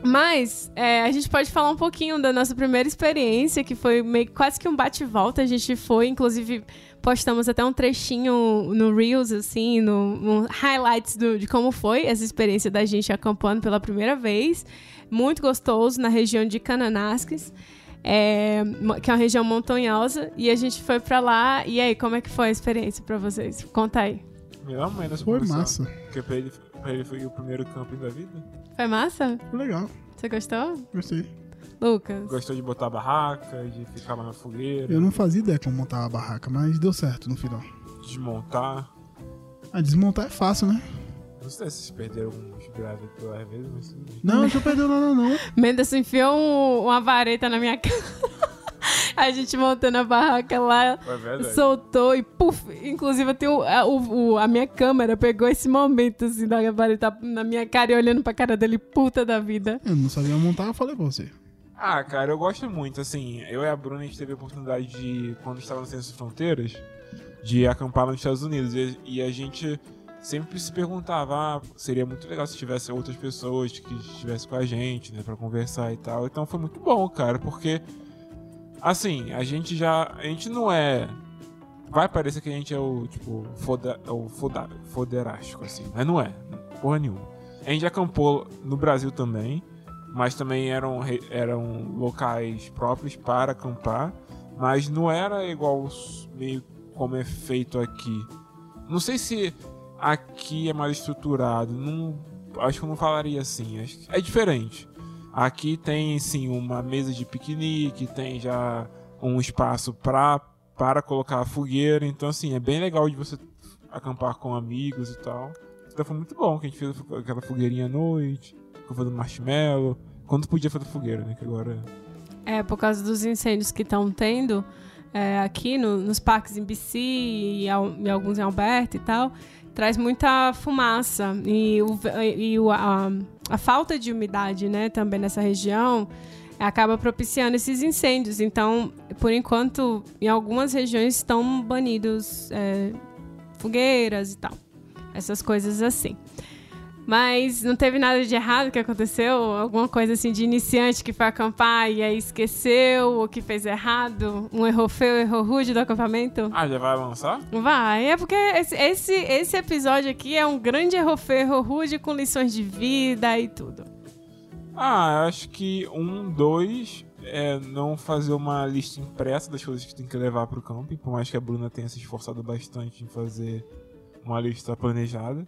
Mas é, a gente pode falar um pouquinho da nossa primeira experiência, que foi meio, quase que um bate-volta. A gente foi, inclusive, postamos até um trechinho no Reels, assim, no, no highlights do- de como foi essa experiência da gente acampando pela primeira vez. Muito gostoso, na região de Cananasques, é, que é uma região montanhosa. E a gente foi pra lá. E aí, como é que foi a experiência pra vocês? Conta aí. Melhor mãe dessa Foi massa. Porque pra ele, pra ele foi o primeiro camping da vida. Foi massa? Foi legal. Você gostou? Gostei. Lucas? Gostou de botar barraca, de ficar lá na fogueira, Eu não fazia ideia como montar a barraca, mas deu certo no final. desmontar. Ah, desmontar é fácil, né? Não sei se vocês perderam alguns graves pela vez, mas tudo bem. Não, não perdeu nada, não. Mendes enfiou um- uma vareta na minha cara. A gente montando a barraca lá, verdade. soltou e puf! Inclusive, eu tenho, a, o- o- a minha câmera pegou esse momento assim da vareta na minha cara e olhando pra cara dele, puta da vida. Eu não sabia montar, eu falei pra você. Ah, cara, eu gosto muito, assim, eu e a Bruna, a gente teve a oportunidade de, quando estava no Ciências Fronteiras, de acampar nos Estados Unidos, e, e a gente sempre se perguntava, ah, seria muito legal se tivesse outras pessoas que estivessem com a gente, né, pra conversar e tal, então foi muito bom, cara, porque, assim, a gente já, a gente não é, vai parecer que a gente é o, tipo, foda, é o foda, foderástico, assim, mas não é, porra nenhuma. A gente acampou no Brasil também, mas também eram, eram locais próprios para acampar, mas não era igual meio como é feito aqui. Não sei se aqui é mais estruturado, não, acho que eu não falaria assim, acho é diferente. Aqui tem sim uma mesa de piquenique, tem já um espaço pra, para colocar a fogueira, então assim, é bem legal de você acampar com amigos e tal. Então foi muito bom que a gente fez aquela fogueirinha à noite, ficou fazendo marshmallow. Quando podia fazer fogueira, né? Que agora. É, por causa dos incêndios que estão tendo é, aqui no- nos parques em BC e, e alguns em Alberta e tal, traz muita fumaça. E, o, e o- a, a falta de umidade, né, também nessa região, acaba propiciando esses incêndios. Então, por enquanto, em algumas regiões estão banidos é, fogueiras e tal. Essas coisas assim. Mas não teve nada de errado que aconteceu? Alguma coisa assim de iniciante que foi acampar e aí esqueceu ou que fez errado? Um erro feio, erro rude do acampamento? Ah, já vai lançar? Vai, é porque esse, esse, esse episódio aqui é um grande erro feio, erro rude com lições de vida e tudo. Ah, eu acho que um, dois é não fazer uma lista impressa das coisas que tem que levar pro camping, por mais que a Bruna tenha se esforçado bastante em fazer uma lista planejada.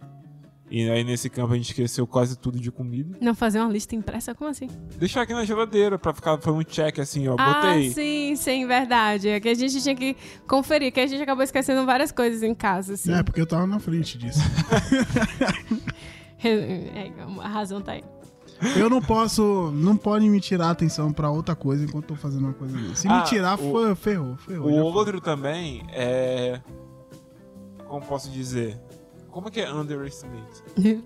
E aí nesse campo a gente esqueceu quase tudo de comida. Não fazer uma lista impressa, como assim? Deixar aqui na geladeira pra ficar foi um check assim, ó. Ah, Botei. sim, sim, verdade. É que a gente tinha que conferir, que a gente acabou esquecendo várias coisas em casa, assim. É, porque eu tava na frente disso. É, a razão tá aí. Eu não posso. Não pode me tirar a atenção pra outra coisa enquanto eu tô fazendo uma coisa minha. Se Ah, me tirar, o- foi, ferrou, ferrou. O outro também é. Como posso dizer? Como é que é underestimate?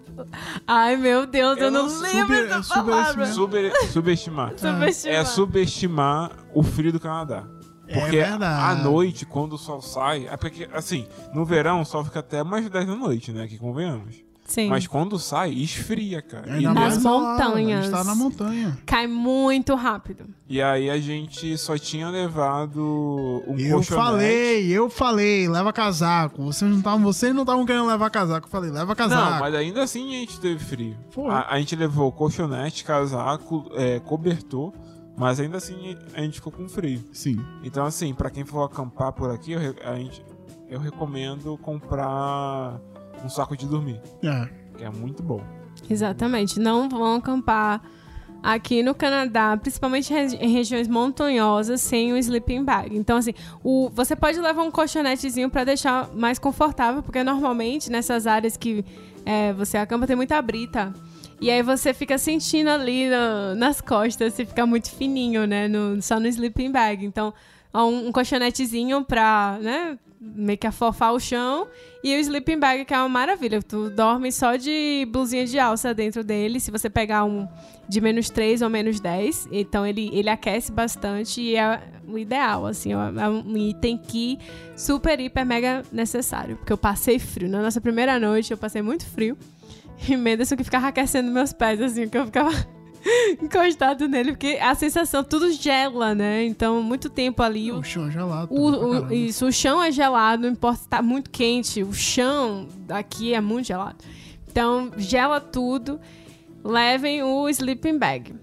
Ai, meu Deus, eu, Eu não não lembro super- palavra. Super, subestimar. Subestimar. É subestimar o frio do Canadá. É Porque verdade. à noite, quando o sol sai. É porque, assim, no verão o sol fica até mais 10 da noite, né? Que convenhamos. Sim. Mas quando sai, esfria, cara. E, Ainda Nas mais lá, montanhas. A gente tá na montanha. Cai muito rápido. e aí a gente só tinha levado um Eu colchonete. falei, eu falei, leva casaco. Vocês não estavam, vocês não estavam querendo levar casaco. Eu falei, leva casaco. Não, mas ainda assim a gente teve frio. Foi. A, a gente levou colchonete, casaco, é, cobertor, mas ainda assim a gente ficou com frio. Sim. Então, assim, pra quem for acampar por aqui, eu, a gente, eu recomendo comprar um saco de dormir, É. que é muito bom. Exatamente. Não vão acampar aqui no Canadá, principalmente em regiões montanhosas, sem o sleeping bag. Então, assim, o, você pode levar um colchonetezinho para deixar mais confortável, porque normalmente nessas áreas que é, você acampa tem muita brita. E aí você fica sentindo ali no- nas costas, você fica muito fininho, né? no- só no sleeping bag. Então, um, um colchonetezinho pra, né? Meio que afofar o chão. E o sleeping bag, que é uma maravilha. Tu dorme só de blusinha de alça dentro dele. Se você pegar um de menos 3 ou menos 10. Então ele, ele aquece bastante e é o ideal, assim. É um item que super, hiper, mega necessário. Porque eu passei frio. Na nossa primeira noite eu passei muito frio. E Menderson que ficava aquecendo meus pés, assim, que eu ficava encostado nele. Porque a sensação, tudo gela, né? Então, muito tempo ali. O chão é gelado. O, o- isso, o chão é gelado, não importa se tá muito quente, o chão aqui é muito gelado. Então, gela tudo. Levem o sleeping bag.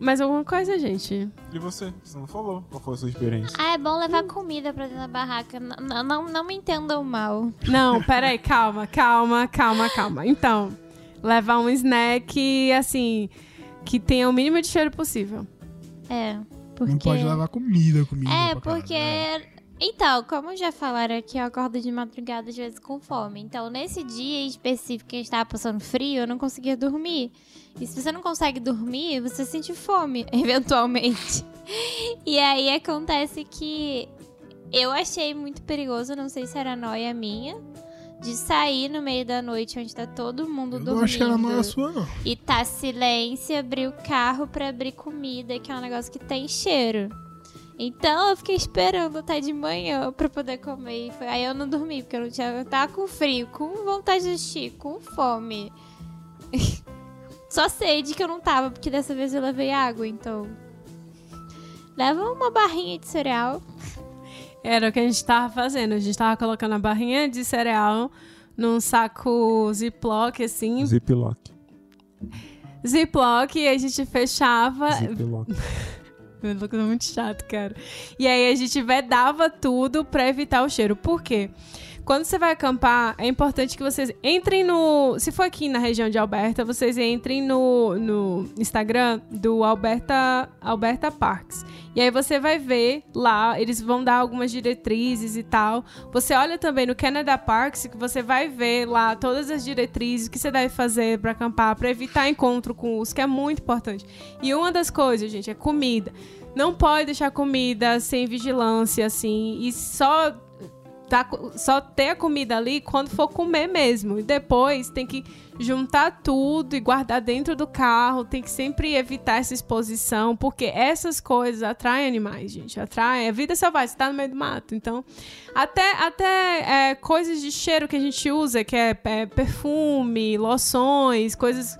Mais alguma coisa, gente? E você? Você não falou qual foi a sua experiência? Ah, é bom levar comida pra dentro da barraca. N- n- não, não me entendam mal. Não, peraí, calma, calma, calma, calma. Então, levar um snack, assim, que tenha o mínimo de cheiro possível. É. Porque... Não pode levar comida, comida. É, caralho, porque. né? Então, como já falaram aqui, eu acordo de madrugada às vezes com fome. Então, nesse dia em específico que a gente tava passando frio, eu não conseguia dormir. E se você não consegue dormir, você sente fome, eventualmente. E aí acontece que eu achei muito perigoso, não sei se era noia minha, de sair no meio da noite onde tá todo mundo Eu dormindo. acho que ela não é sua, não. E tá silêncio, abrir o carro pra abrir comida, que é um negócio que tem cheiro. Então eu fiquei esperando até de manhã pra poder comer. Aí eu não dormi, porque eu não tinha. Eu tava com frio, com vontade de assistir, com fome. Só sede que eu não tava, porque dessa vez eu levei água, então. Leva uma barrinha de cereal. Era o que a gente tava fazendo. A gente tava colocando a barrinha de cereal num saco Ziploc, assim. Ziploc. Ziploc, e a gente fechava. Ziploc. Meu Lucas é muito chato, cara. E aí a gente vedava tudo pra evitar o cheiro. Por quê? Quando você vai acampar, é importante que vocês entrem no. Se for aqui na região de Alberta, vocês entrem no, no Instagram do Alberta, Alberta Parks. E aí você vai ver lá, eles vão dar algumas diretrizes e tal. Você olha também no Canada Parks, que você vai ver lá todas as diretrizes, o que você deve fazer pra acampar, pra evitar encontro com os, que é muito importante. E uma das coisas, gente, é comida. Não pode deixar comida sem vigilância, assim, e só tá, só ter a comida ali quando for comer mesmo. E depois tem que juntar tudo e guardar dentro do carro. Tem que sempre evitar essa exposição, porque essas coisas atraem animais, gente. Atraem. É vida selvagem, você tá no meio do mato. Então, até, até é, coisas de cheiro que a gente usa, que é, é, perfume, loções, coisas.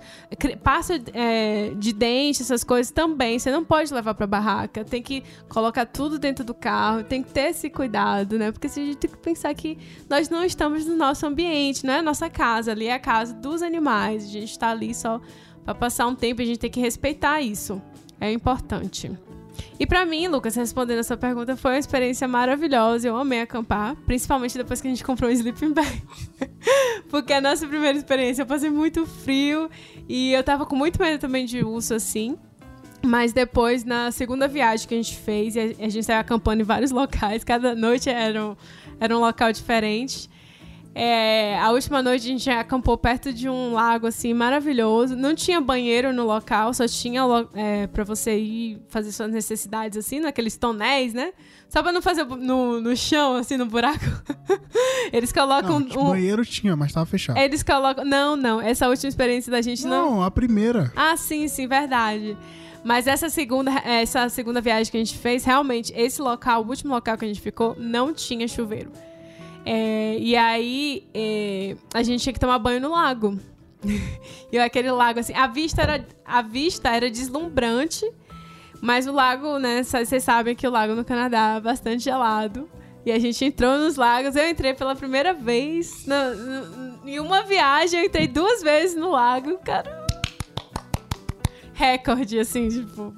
Pasta é, de dente, essas coisas também. Você não pode levar pra barraca. Tem que colocar tudo dentro do carro. Tem que ter esse cuidado, né? Porque se a gente tem que pensar que nós não estamos no nosso ambiente, não é a nossa casa. Ali é a casa dos animais. A gente tá ali só pra passar um tempo. A gente tem que respeitar isso. É importante. E pra mim, Lucas, respondendo essa pergunta, foi uma experiência maravilhosa. Eu amei acampar, principalmente depois que a gente comprou um sleeping bag. Porque a nossa primeira experiência eu passei muito frio e eu tava com muito medo também de urso assim. Mas depois, na segunda viagem que a gente fez, a a gente saiu acampando em vários locais, cada noite era um, era um local diferente. É, a última noite a gente acampou perto de um lago assim maravilhoso. Não tinha banheiro no local, só tinha é, para você ir fazer suas necessidades assim, naqueles tonéis, né? Só pra não fazer no, no chão, assim, no buraco. Eles colocam Não, um. banheiro tinha, mas tava fechado. Eles colocam. Não, não. Essa última experiência da gente não. Não, a primeira. Ah, sim, sim, verdade. Mas essa segunda, essa segunda viagem que a gente fez, realmente, esse local, o último local que a gente ficou, não tinha chuveiro. É, e aí, é, a gente tinha que tomar banho no lago. e aquele lago, assim, a vista era, a vista era deslumbrante, mas o lago, né, vocês sabem que o lago no Canadá é bastante gelado. E a gente entrou nos lagos, eu entrei pela primeira vez. na- em uma viagem, eu entrei duas vezes no lago, cara recorde, assim, tipo.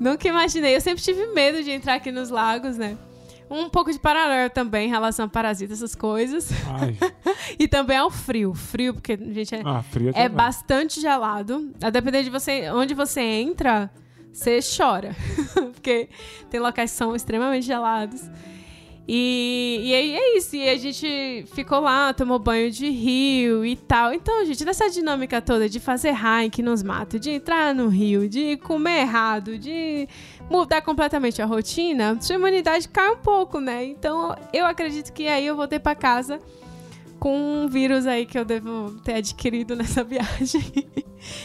Nunca imaginei. Eu sempre tive medo de entrar aqui nos lagos, né? Um pouco de paralelo também em relação a parasita, essas coisas. E também ao frio. Frio, porque, gente, é, Ah, é também. bastante gelado. A depender de você, onde você entra, você chora. porque tem locais que são extremamente gelados. E, e aí é isso. E a gente ficou lá, tomou banho de rio e tal. Então, gente, nessa dinâmica toda de fazer hike nos matos, de entrar no rio, de comer errado, de mudar completamente a rotina, sua imunidade cai um pouco, né? Então, eu acredito que aí eu voltei pra casa com um vírus aí que eu devo ter adquirido nessa viagem.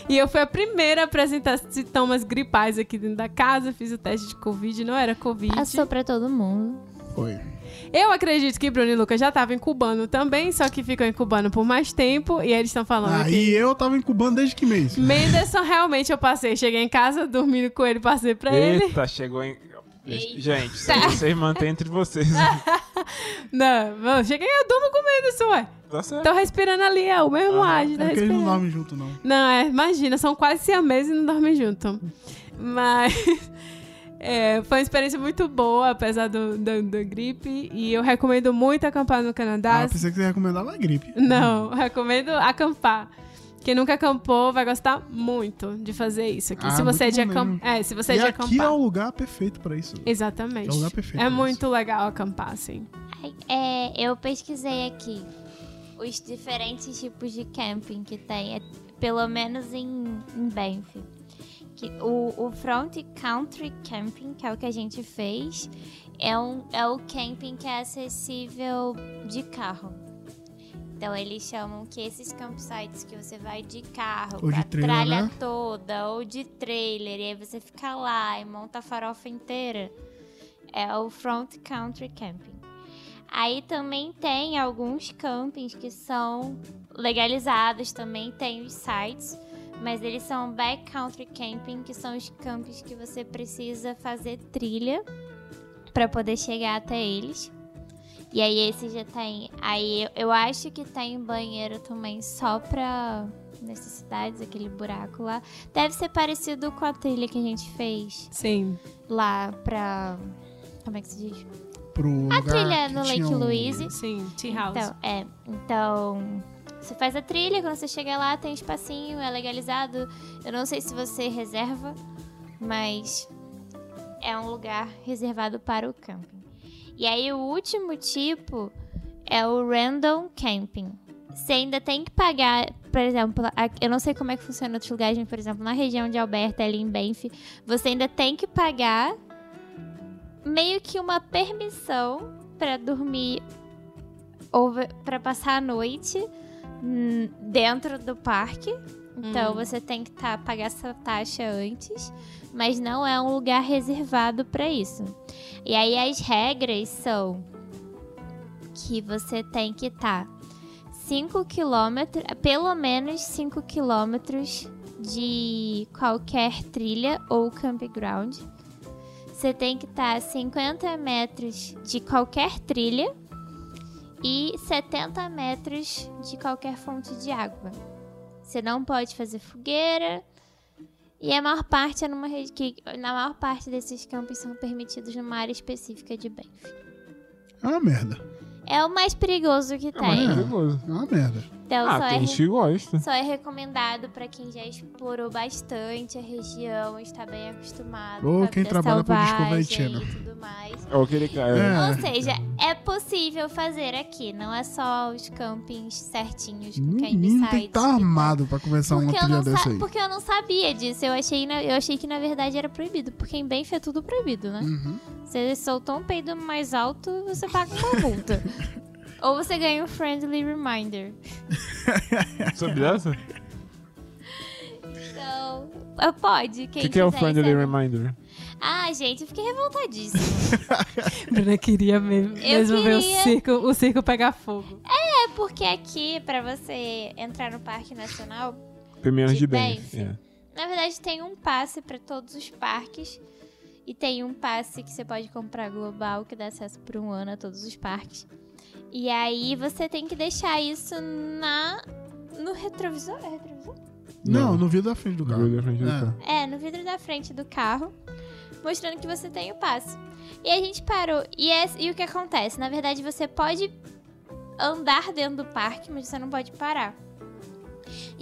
e eu fui a primeira a apresentar sintomas gripais aqui dentro da casa, fiz o teste de Covid, não era Covid. Passou pra todo mundo. Foi. Eu acredito que Bruno e Lucas já estavam incubando também, só que ficam incubando por mais tempo e eles estão falando Aí que. eu tava incubando desde que mês? Menderson realmente eu passei. Cheguei em casa, dormindo com ele, passei pra ele. Eita, chegou em. Eita. Gente, aí vocês mantêm entre vocês. Não, não, cheguei, eu durmo com Menderson, ué. Tá certo. Tô respirando ali, é o mesmo Aham. ar, a gente tá É porque eles não dormem junto, não. Não, é, imagina, são quase siameses e não dormem junto. Mas é, foi uma experiência muito boa, apesar do, do- da gripe. E eu recomendo muito acampar no Canadá. Ah, pensei que você recomendava a gripe. Não, recomendo acampar. Quem nunca acampou vai gostar muito de fazer isso aqui. Ah, se você é de. É, se você é e de aqui acampar. é o lugar perfeito pra isso. Exatamente. É o lugar perfeito É muito legal acampar, assim. É, eu pesquisei aqui os diferentes tipos de camping que tem, é, pelo menos em, em Banff. Que o, o Front Country Camping, que é o que a gente fez, é, um, é o camping que é acessível de carro. Então eles chamam que esses campsites que você vai de carro, Ou de com a trailer, tralha né? toda, ou de trailer, e aí você fica lá e monta a farofa inteira. É o Front Country Camping. Aí também tem alguns campings que são legalizados, também tem os sites, mas eles são backcountry camping, que são os campings que você precisa fazer trilha para poder chegar até eles. E aí esse já tem, aí eu, eu acho que tem banheiro também só pra necessidades, aquele buraco lá. Deve ser parecido com a trilha que a gente fez Sim. lá pra como é que se diz? Pro A lugar trilha no Lake um- Louise. Sim, tea house. Então, é. Então, você faz a trilha, quando você chega lá, tem espacinho, é legalizado. Eu não sei se você reserva, mas é um lugar reservado para o camping. E aí, o último tipo é o random camping. Você ainda tem que pagar, por exemplo, eu não sei como é que funciona em outros lugares, mas, por exemplo, na região de Alberta, ali em Banff, você ainda tem que pagar meio que uma permissão para dormir ou para passar a noite dentro do parque. Então Hum. você tem que tá, pagar essa taxa antes, mas não é um lugar reservado para isso. E aí as regras são que você tem que estar 5 quilômetros, pelo menos 5 quilômetros de qualquer trilha ou campground. Você tem que estar a 50 metros de qualquer trilha e 70 metros de qualquer fonte de água. Você não pode fazer fogueira. E a maior parte é numa rede que na maior parte desses campos são permitidos numa área específica de Banff. É uma merda. É o mais perigoso que É mais tem. perigoso. É uma merda. Então Ah, só, tem é, gente que gosta. só é recomendado pra quem já explorou bastante a região, está bem acostumado Ou com a quem trabalha pro Discovery selvagem Channel. e tudo mais. Ou aquele cara. É. Ou seja, é possível fazer aqui, não é só os campings certinhos com menino tem que estar armado pra começar uma Porque eu, trilha não dessa sa- aí. porque eu não sabia disso. Eu achei, na- eu achei que na verdade era proibido. Porque em Banff é tudo proibido, né? Uhum. Você soltou um peido mais alto, você paga uma multa. Ou você ganha um friendly reminder. Sabe dessa? Então, ah, pode. O que, que é o Friendly saber. Reminder? Ah, gente, eu fiquei revoltadíssima. Bruna queria mesmo, mesmo ver o queria. circo, o circo pegar fogo. é porque aqui, pra você entrar no Parque Nacional, Primeiro De de. Banff. É. Na verdade, tem um passe para todos os parques. E tem um passe que você pode comprar global, que dá acesso por um ano a todos os parques. E aí você tem que deixar isso na no retrovisor. É retrovisor? Não, no vidro da frente do carro. Vidro da frente do É. carro. É, no vidro da frente do carro. mostrando que você tem o passe. E a gente parou. E, é- e o que acontece? Na verdade, você pode andar dentro do parque, mas você não pode parar.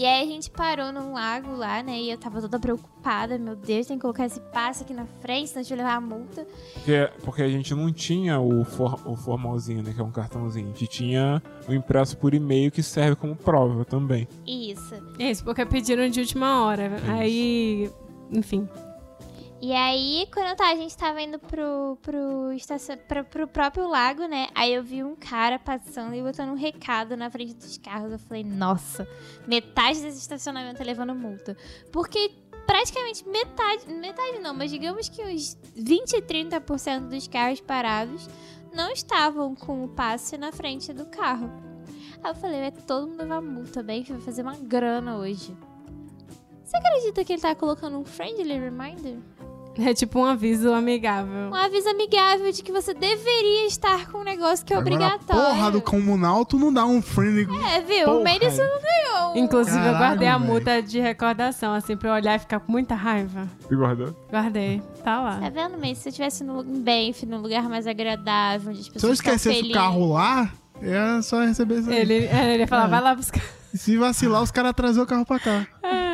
E aí a gente parou num lago lá, né? E eu tava toda preocupada. Meu Deus, tem que colocar esse passe aqui na frente, senão a gente vai levar a multa. Porque, porque a gente não tinha o, for- o formalzinho, né? Que é um cartãozinho. A gente tinha o impresso por e-mail que serve como prova também. Isso. Isso, porque pediram de última hora. Aí, enfim. E aí, quando tá, a gente tava indo pro, pro, estacion... pro, pro próprio lago, né? Aí eu vi um cara passando e botando um recado na frente dos carros. Eu falei, nossa, metade desse estacionamento tá levando multa. Porque praticamente metade, metade não, mas digamos que uns 20, 30% dos carros parados não estavam com o passe na frente do carro. Aí eu falei, vai todo mundo levar multa, bem, vai fazer uma grana hoje. Você acredita que ele tá colocando um friendly reminder? É tipo um aviso amigável. Um aviso amigável de que você deveria estar com um negócio que é Agora, obrigatório. porra do comunal, tu não dá um friendly. É, viu? Porra. o Madison não ganhou. Inclusive, eu Caralho, guardei a multa de recordação, assim, pra eu olhar e ficar com muita raiva. Você guardou? Guardei. Tá lá. Tá vendo, Mason? Se eu tivesse no, Banff, num lugar mais agradável, onde as Se eu pessoas esquecesse felizes. o carro lá, é só receber isso aí. Ele, é, ele ia falar, É. vai lá buscar. Se vacilar, os caras trazer o carro pra cá. É.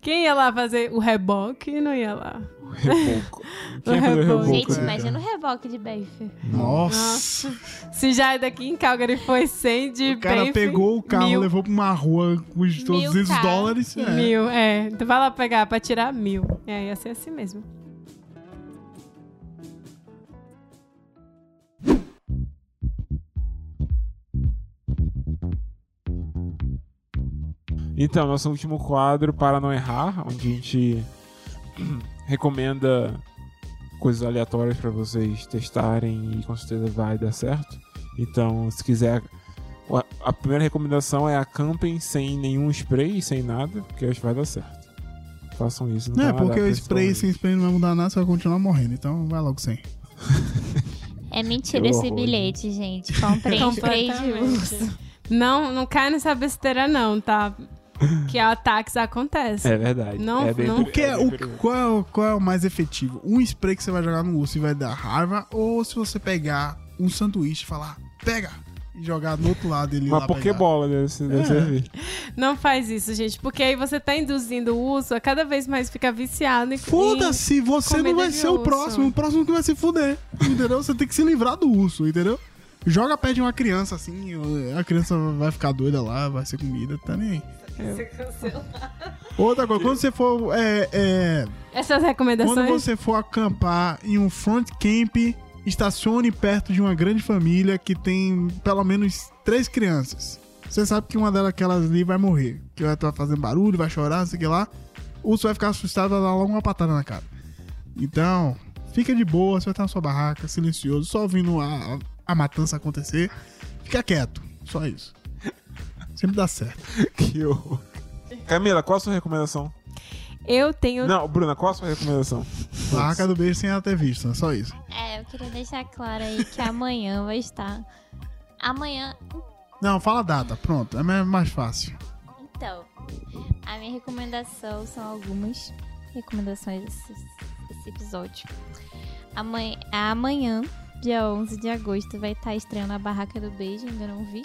Quem ia lá fazer o reboque não ia lá. Reboco. O reboco. reboco? Gente, né, imagina o reboque de Banff. Nossa. Se já é daqui em Calgary foi 100 de O cara Banff, pegou o carro, mil. levou pra uma rua, custou Mil 200 cara. dólares. É. Mil, é. Tu vai lá pegar pra tirar mil. É, ia ser assim mesmo. Então, nosso último quadro, para não errar, onde a gente recomenda coisas aleatórias para vocês testarem e com certeza vai dar certo. Então, se quiser, a- primeira recomendação é acampem sem nenhum spray, sem nada, porque acho que vai dar certo. Façam isso. Não é, porque o pra spray sem spray não vai mudar nada, você vai continuar morrendo. Então vai logo sem. É mentira esse horror. bilhete, gente. Comprei spray de uso. Completamente. Não, não cai nessa besteira não, tá? Que ataques acontecem. É verdade. Não- é não- O é, o, qual, é o, qual é o mais efetivo? Um spray que você vai jogar no urso e vai dar raiva? Ou se você pegar um sanduíche e falar, pega! E jogar do outro lado ele Uma lá pokebola deve, deve É. servir. Não faz isso, gente, porque aí você tá induzindo o urso a cada vez mais ficar viciado em Foda-se, você não vai ser o urso. próximo. O próximo que vai se fuder. Entendeu? Você tem que se livrar do urso, entendeu? Joga perto de uma criança assim, a criança vai ficar doida lá, vai ser comida, tá nem aí. Outra coisa, quando você for. É, é, Essas quando recomendações. você for acampar em um front camp, estacione perto de uma grande família que tem pelo menos três crianças. Você sabe que uma delas aquelas ali vai morrer. Que vai estar fazendo barulho, vai chorar, não sei o que lá. O urso vai ficar assustado, vai dar logo uma patada na cara. Então, fica de boa, você vai estar na sua barraca, silencioso, só ouvindo a, a, a matança acontecer. Fica quieto, só isso. Sempre dá certo. Que horror. Camila, qual a sua recomendação? Eu tenho. Não, Bruna, qual a sua recomendação? Barraca do beijo sem ela ter visto, é só isso. É, eu queria deixar claro aí que amanhã vai estar. Amanhã. Não, fala a data, pronto, é mais- mais fácil. Então, a minha recomendação são algumas recomendações desse, desse episódio. Amanhã, amanhã, dia 11 de agosto, vai estar estreando a Barraca do Beijo, ainda não vi.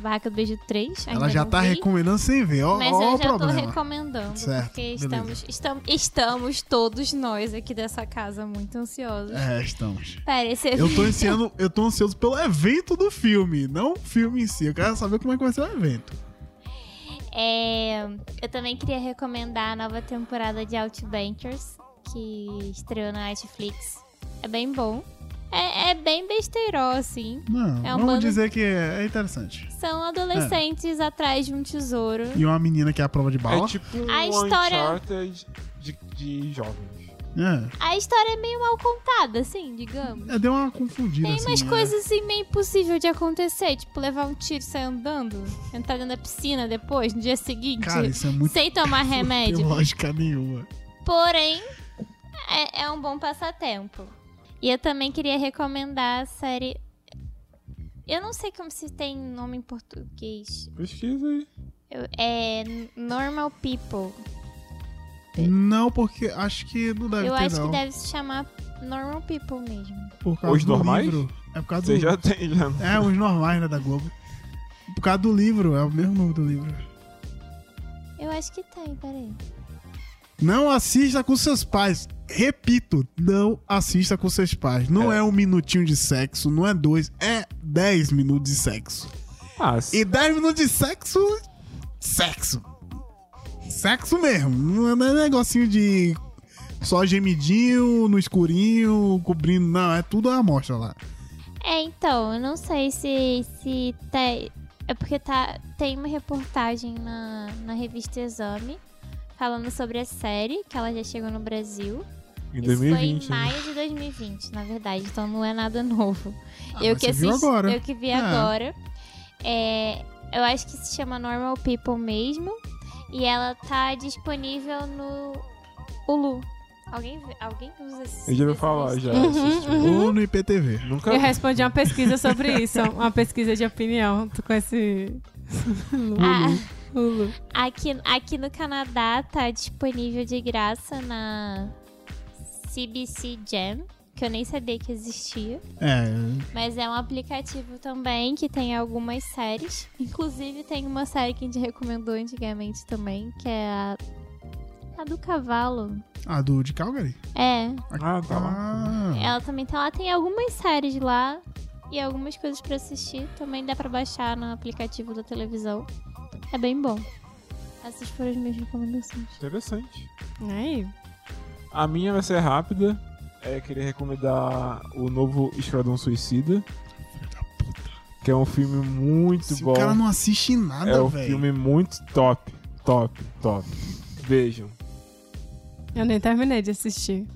Barraca do Beijo 3, ainda Ela já tá vi. recomendando sem ver, ó, Mas ó eu já tô problema. recomendando, Certo, porque estamos, estamos, estamos todos nós aqui dessa casa muito ansiosos É, estamos. para esse Eu tô, ansiando, eu tô ansioso pelo evento do filme, não o filme em si. Eu quero saber como é que vai ser o evento. É, eu também queria recomendar a nova temporada de Outbankers, que estreou na Netflix. É bem bom. É, é bem besteirol, assim. Não, É um vamos bando- dizer que é, é interessante. São adolescentes atrás de um tesouro. E uma menina que é a prova de bala. É tipo um A história- de, de jovens. É, A história é meio mal contada, assim, digamos. é, deu uma confundida. Tem assim, umas né? coisas assim meio impossível de acontecer, tipo levar um tiro e sair andando, entrar dentro da piscina depois, no dia seguinte, Cara, isso é muito. sem tomar Não tem remédio. lógica nenhuma. Porém, é, é um bom passatempo. E eu também queria recomendar a série. Eu não sei como se tem nome em português. Pesquisa aí. Eu- é Normal People. Não, porque acho que não deve Eu ter, acho não. que deve se chamar Normal People mesmo. Por causa Os do normais? livro. É por causa Você do... já tem, já. É, os normais, né, da Globo. Por causa do livro, é o mesmo nome do livro. Eu acho que tem, peraí. Não assista com seus pais. Repito, não assista com seus pais. Não é. É. um minutinho de sexo, não é dois, é dez minutos de sexo. Ah, E dez minutos de sexo, sexo. Sexo mesmo. Não é negocinho de só gemidinho no escurinho, cobrindo. Não, é tudo a amostra lá. É, então, eu não sei se, se tem. É porque tá, tem uma reportagem na, na revista Exame falando sobre a série, que ela já chegou no Brasil. em Isso 2020. foi em né? maio de 2020, na verdade, então não é nada novo. Ah, eu que assisti, agora. eu que vi É. agora. É, eu acho que se chama Normal People mesmo. E ela tá disponível no Hulu. Alguém, alguém usa esse Eu já ouvi esse falar, já. Uhum, assisti. uhum. Ou no IPTV. Nunca Eu respondi uma pesquisa sobre isso, uma pesquisa de opinião. Tu conhece Ah, Hulu? aqui, aqui no Canadá tá disponível de graça na CBC Jam, que eu nem sabia que existia. É, Mas é um aplicativo também que tem algumas séries. Inclusive tem uma série que a gente recomendou antigamente também, que é a, a do cavalo. a do de Calgary? É, Ah, tá lá. Ah, ela também tá lá. Tem algumas séries lá e algumas coisas pra assistir. Também dá pra baixar no aplicativo da televisão. É bem bom. Essas foram as minhas recomendações. Interessante. Aí. A minha vai ser rápida. É, queria recomendar o novo Esquadrão Suicida. Que é um filme muito se bom. o cara não assiste nada, é um velho. filme muito top. Top, top. Vejam. Eu nem terminei de assistir.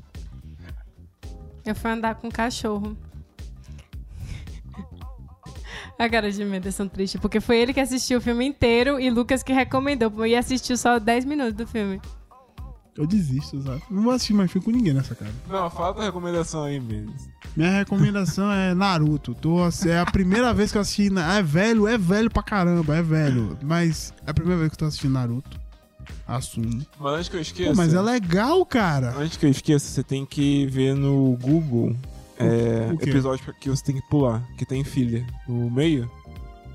Eu fui andar com um cachorro. A cara de Menderson triste, porque foi ele que assistiu o filme inteiro e Lucas que recomendou. E assistiu só 10 minutos do filme. Eu desisto, sabe? Não vou assistir mais filme com ninguém nessa cara. Não, falta a recomendação aí mesmo. Minha recomendação é Naruto. Tô, ass- é a primeira vez que eu assisti. na- É velho, é velho pra caramba, é velho. Mas é a primeira vez que eu tô assistindo Naruto. Assumo. Mas antes que eu esqueça. Pô, mas é legal, cara. Antes que eu esqueça, você tem que ver no Google é, o episódio que você tem que pular, que tem filha no meio,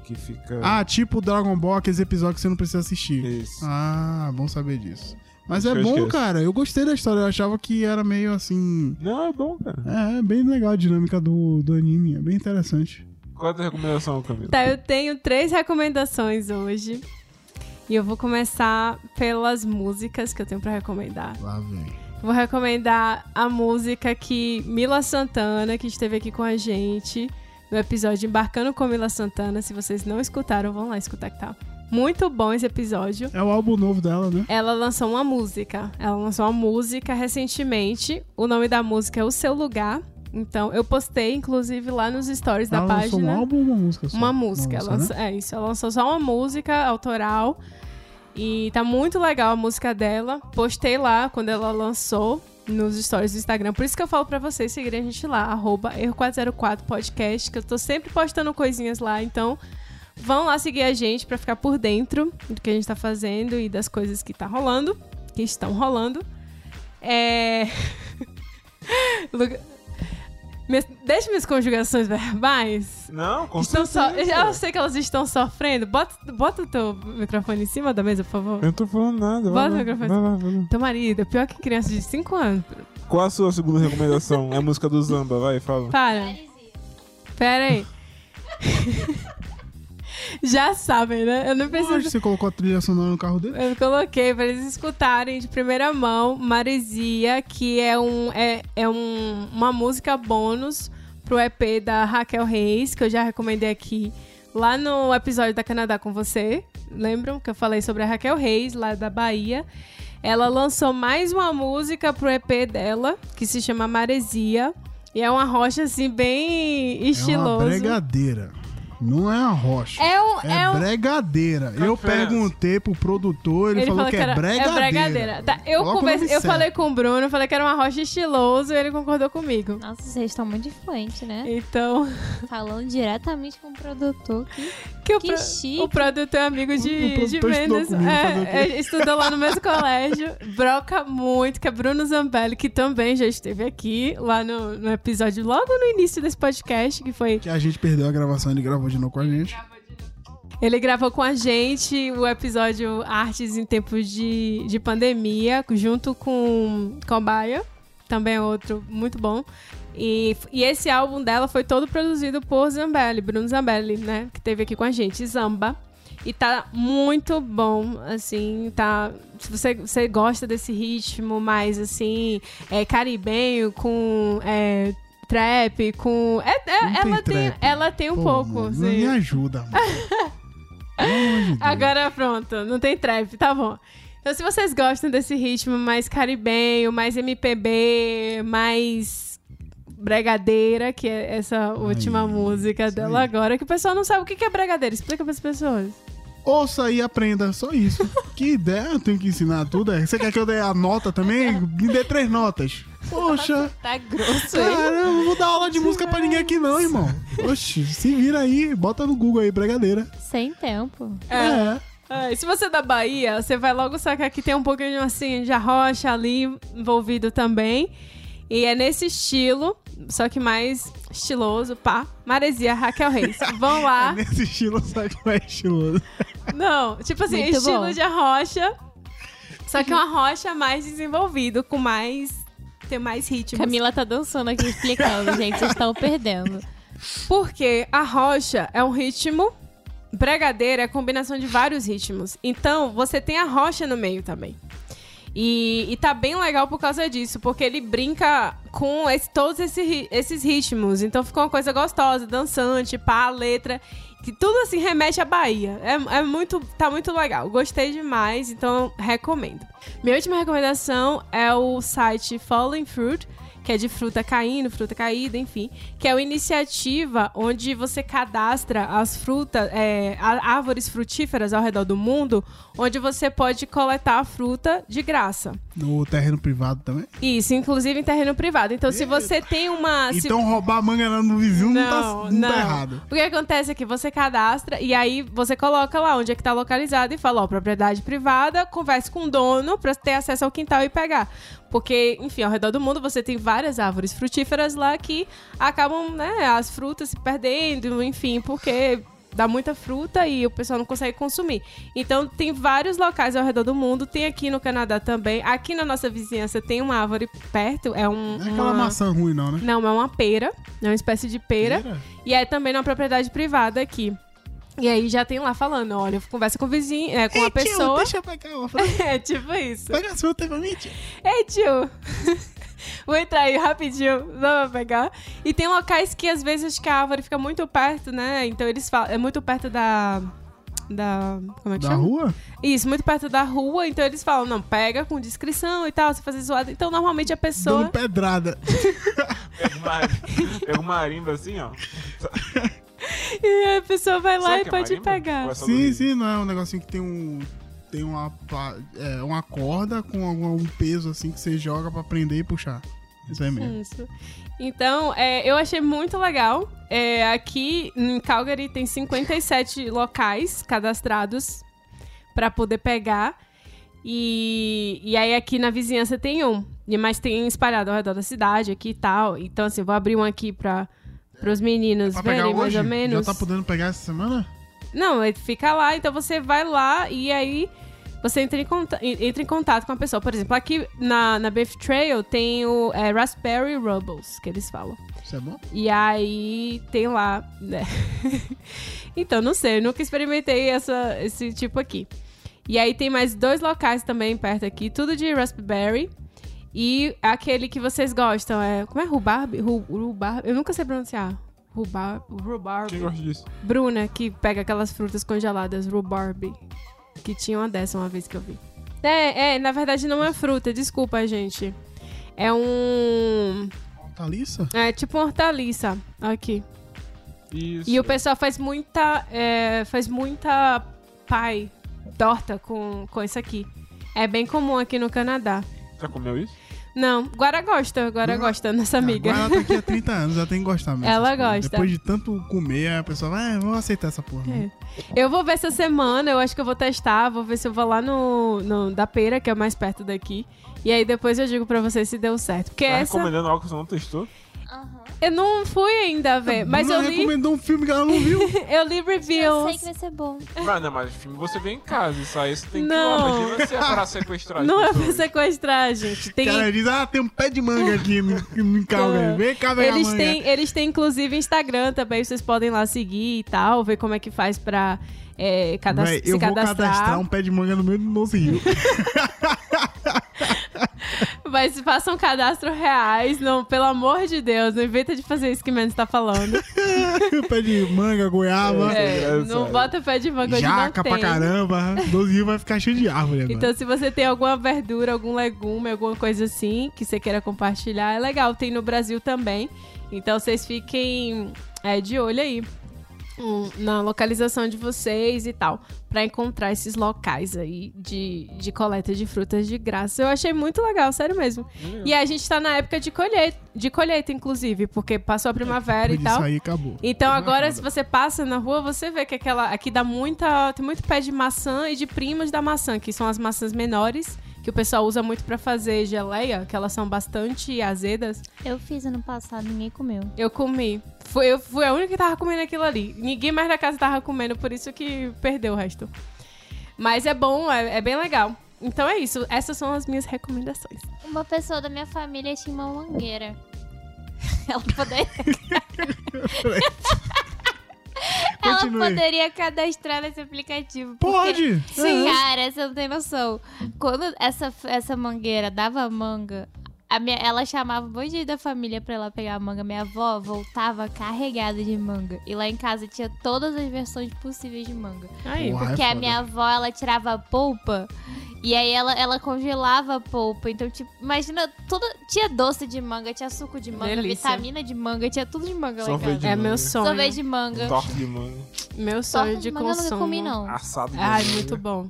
que fica. Ah, tipo Dragon Ball, aqueles episódios que você não precisa assistir. Isso. Ah, bom saber disso. Mas Acho é bom, esqueço. cara. Eu gostei da história. Eu achava que era meio assim. Não, é bom, cara. É, é bem legal a dinâmica do, do anime. É bem interessante. Qual é a tua recomendação, Camila? Tá, eu tenho três recomendações hoje. E eu vou começar pelas músicas que eu tenho pra recomendar. Lá vem. Vou recomendar a música que Mila Santana, que esteve aqui com a gente no episódio Embarcando com Mila Santana. Se vocês não escutaram, vão lá escutar que tá muito bom esse episódio. É o álbum novo dela, né? Ela lançou uma música. Ela lançou uma música recentemente. O nome da música é O Seu Lugar. Então, eu postei, inclusive, lá nos stories da ela lançou página. um álbum ou uma música só? Uma música. Nossa, ela lançou- É isso. Ela lançou só uma música autoral. E tá muito legal a música dela. Postei lá quando ela lançou nos stories do Instagram. Por isso que eu falo pra vocês seguirem a gente lá, arroba erro404podcast, que eu tô sempre postando coisinhas lá. Então, vão lá seguir a gente pra ficar por dentro do que a gente tá fazendo e das coisas que tá rolando, que estão rolando. É. Minhas- Deixa minhas conjugações verbais. Não, com Estão so... certeza. Eu sei que elas estão sofrendo. Bota, bota o teu microfone em cima da mesa, por favor. Eu não tô falando nada. Bota Vai, o vai, microfone. vai, lá, vai lá. Teu marido pior que criança de 5 anos. Qual a sua segunda recomendação? É a música do Zamba, vai, fala. Para. Pera aí. Já sabem, né? Eu não Hoje preciso. você colocou a trilha sonora no carro dele? Eu coloquei pra eles escutarem de primeira mão Maresia, que é, um, é, é um, uma música bônus pro EP da Raquel Reis, que eu já recomendei aqui lá no episódio da Canadá com você. Lembram que eu falei sobre a Raquel Reis, lá da Bahia? Ela lançou mais uma música pro EP dela, que se chama Maresia. E é uma rocha, assim, bem É uma estilosa. bregadeira. Não é a rocha. É um. É, É, um bregadeira. Qual Eu perguntei pro produtor, ele, falou, que, é era- bregadeira. É bregadeira. Tá, eu o converse- eu falei com o Bruno, falei que era uma rocha estiloso e ele concordou comigo. Nossa, vocês estão muito influentes, né? Então, Falando diretamente com o produtor. Que... que o, Que pro- chique. o produtor é amigo de, O produtor de vendas. comigo, o? É, é, estudou lá no mesmo colégio. Broca muito, que é Bruno Zambelli, que também já esteve aqui, lá no, no episódio, logo no início desse podcast, que foi Que a gente perdeu a gravação, ele gravou de novo com a gente. Ele gravou com a gente o episódio Artes em Tempos de, de Pandemia, junto com Cobaia, também é outro muito bom. E, e esse álbum dela foi todo produzido por Zambelli, Bruno Zambelli, né? Que teve aqui com a gente, Zamba. E tá muito bom, assim, tá... Se você, você gosta desse ritmo mais, assim, é, caribenho, com é, trap, com... É, é, tem ela, tem, trap. ela tem um Pô, pouco, mano. Não me ajuda, mano. Agora pronto, não tem trap, tá bom. Então, se vocês gostam desse ritmo mais caribenho, mais MPB, mais bregadeira, que é essa última música isso dela aí. agora, que o pessoal não sabe o que é bregadeira. Explica pras pessoas. Ouça e aprenda, só isso. que ideia, eu tenho que ensinar tudo. é? Você quer que eu dê a nota também? Me dê três notas. Poxa, Tá grosso, hein? cara, eu não vou dar aula de música pra ninguém aqui não, irmão. Oxi, se vira aí, bota no Google aí, bregadeira. Sem tempo. É. É. Ah, e se você é da Bahia, você vai logo sacar que tem um pouquinho assim de arrocha ali envolvido também. E é nesse estilo, só que mais estiloso, pá. Maresia, Raquel Reis. Vão lá. Nesse estilo, sabe como é estiloso? Não, tipo assim, Muito estilo bom. de arrocha. Só que uma rocha mais desenvolvido, com mais. Tem mais ritmo. Camila tá dançando aqui explicando, gente. Vocês estão perdendo. Porque a rocha é um ritmo. Bregadeira é a combinação de vários ritmos. Então, você tem a rocha no meio também. E, e tá bem legal por causa disso, porque ele brinca com esse- todos esse esses ritmos. Então fica uma coisa gostosa, dançante, pá, letra. Que tudo assim remete à Bahia. É, é muito. tá muito legal. Gostei demais, então recomendo. Minha última recomendação é o site Falling Fruit, que é de fruta caindo, fruta caída, enfim. Que é uma iniciativa onde você cadastra as frutas, é, árvores frutíferas ao redor do mundo, onde você pode coletar a fruta de graça. No terreno privado também. Isso, inclusive em terreno privado. Então, se você tem uma. se- Então roubar manga no vizinho não, tá, Não, não tá não. errado. O que acontece é que você cadastra e aí você coloca lá onde é que tá localizado e fala, ó, propriedade privada, converse com o dono pra ter acesso ao quintal e pegar. Porque, enfim, ao redor do mundo você tem várias árvores frutíferas lá que acabam, né, as frutas se perdendo, enfim, porque dá muita fruta e o pessoal não consegue consumir. Então, tem vários locais ao redor do mundo, tem aqui no Canadá também. Aqui na nossa vizinhança tem uma árvore perto, é um Não é aquela uma... maçã ruim, não, né? Não, é uma pera, é uma espécie de pera. E é também numa propriedade privada aqui. E aí já tem lá falando, olha, conversa com o vizinho, é, com a Ei, tio, pessoa. deixa eu pegar uma. É tipo isso. Pega a fruta pra mim, tio. Ei, tio! Vou entrar aí rapidinho, vamos pegar. E tem locais que às vezes acho que a árvore fica muito perto, né? Então eles falam, é muito perto da. Da. Como é que Da chama? rua? Isso, muito perto da rua. Então eles falam, não, pega com descrição e tal, você fazer zoada. Então normalmente a pessoa. Dando pedrada. Pega uma, marimba assim, ó. E a pessoa vai lá Sabe e é pode marimba? pegar. É Sim, Rio? sim, não é um negocinho que tem um. Tem uma, é, uma corda com algum um peso assim que você joga pra prender e puxar. Isso aí mesmo. Isso. Então, é, eu achei muito legal. É, aqui em Calgary tem 57 locais cadastrados para poder pegar. E, e aí aqui na vizinhança tem um. Mas tem espalhado ao redor da cidade aqui e tal. Então, assim, vou abrir um aqui para os meninos pegar verem mais ou menos. Já tá podendo pegar essa semana? Não, ele fica lá, então você vai lá e aí você entra em, conta- entra em contato com a pessoa. Por exemplo, aqui na, na Beef Trail tem o é, Raspberry Rubbles, que eles falam. Isso é bom? E aí tem lá, né? então, não sei, eu nunca experimentei essa, esse tipo aqui. E aí tem mais dois locais também perto aqui, tudo de raspberry. E aquele que vocês gostam é. Como é? Rhubarb? Ru- Rhubarb? Eu nunca sei pronunciar. Rhubarb. Rhubarb. Quem gosta disso? Bruna, que pega aquelas frutas congeladas, rhubarb. Que tinha uma dessa uma vez que eu vi. É, é, na verdade não é fruta, desculpa, gente. É um. Hortaliça? É tipo uma hortaliça. Aqui. Isso. E o pessoal faz muita. é, faz muita pai, torta com, com isso aqui. É bem comum aqui no Canadá. Já comeu isso? Não, Guara gosta, Guara Não. gosta, nossa amiga. Agora ela tá aqui há 30 anos, ela tem que gostar mesmo. Ela coisas. gosta. Depois de tanto comer, a pessoa vai, ah, vou aceitar essa porra. né? É. Eu vou ver essa semana, eu acho que eu vou testar, vou ver se eu vou lá no, no da Pera, que é mais perto daqui. E aí depois eu digo pra vocês se deu certo. Porque Tá essa. recomendando algo que você não testou? Aham. Eu não fui ainda ver, mas eu li, recomendou um filme que ela não viu. eu li Eu sei reviews. que vai ser bom. Mas não, mas o filme você vê em casa. Isso aí você tem que Não. Imagina se é pra sequestrar as Não é pra pessoas. sequestrar, gente. Tem, cara diz, ah, tem um pé de manga aqui no, no Calgary. Vem cá pegar eles têm, eles têm inclusive Instagram também, vocês podem lá seguir e tal, ver como é que faz pra é, cadast- Véi, se eu vou cadastrar. cadastrar um pé de manga no meio do nosso rio. Mas façam cadastro reais, não, pelo amor de Deus, não inventa de fazer isso que o Mendes tá falando. pé de manga, goiaba, É, engraçado. não bota pé de manga jaca tem. pra caramba. Doze rios vai ficar cheio de árvore agora. Então, se você tem alguma verdura, algum legume, alguma coisa assim que você queira compartilhar, é legal. Tem no Brasil também. Então, vocês fiquem é, de olho aí na localização de vocês e tal, pra encontrar esses locais aí de, de coleta de frutas de graça. Eu achei muito legal, sério mesmo. E a gente tá na época de colheita, de colheita inclusive, porque passou a primavera e Depois disso tal. aí acabou. Então Não é agora, nada. se você passa na rua, você vê que aquela aqui dá muita, tem muito pé de maçã e de primos da maçã, que são as maçãs menores, que o pessoal usa muito pra fazer geleia, que elas são bastante azedas. Eu fiz ano passado, ninguém comeu. Eu comi. Fui, eu fui a única que tava comendo aquilo ali. Ninguém mais da casa tava comendo, por isso que perdeu o resto. Mas é bom, é, é bem legal. Então é isso. Essas são as minhas recomendações. Uma pessoa da minha família tinha uma mangueira. Ela poderia, ela poderia cadastrar nesse aplicativo. porque- Pode! Sim, É. cara, você não tem noção. Quando essa, essa mangueira dava manga, minha, ela chamava um monte de gente da família pra ela pegar a manga. Minha avó voltava carregada de manga. E lá em casa tinha todas as versões possíveis de manga. Aí. Ah, é Porque a minha avó, ela tirava a polpa. E aí ela, ela congelava a polpa. Então, tipo, imagina, tudo. Tinha doce de manga, tinha suco de manga, Delícia. vitamina de manga, tinha tudo de manga lá em casa. É meu sonho. Sorvete de manga. Torta de manga. Meu sonho Torta de de manga eu nunca comi, não. Assado de Ai, manga. muito bom.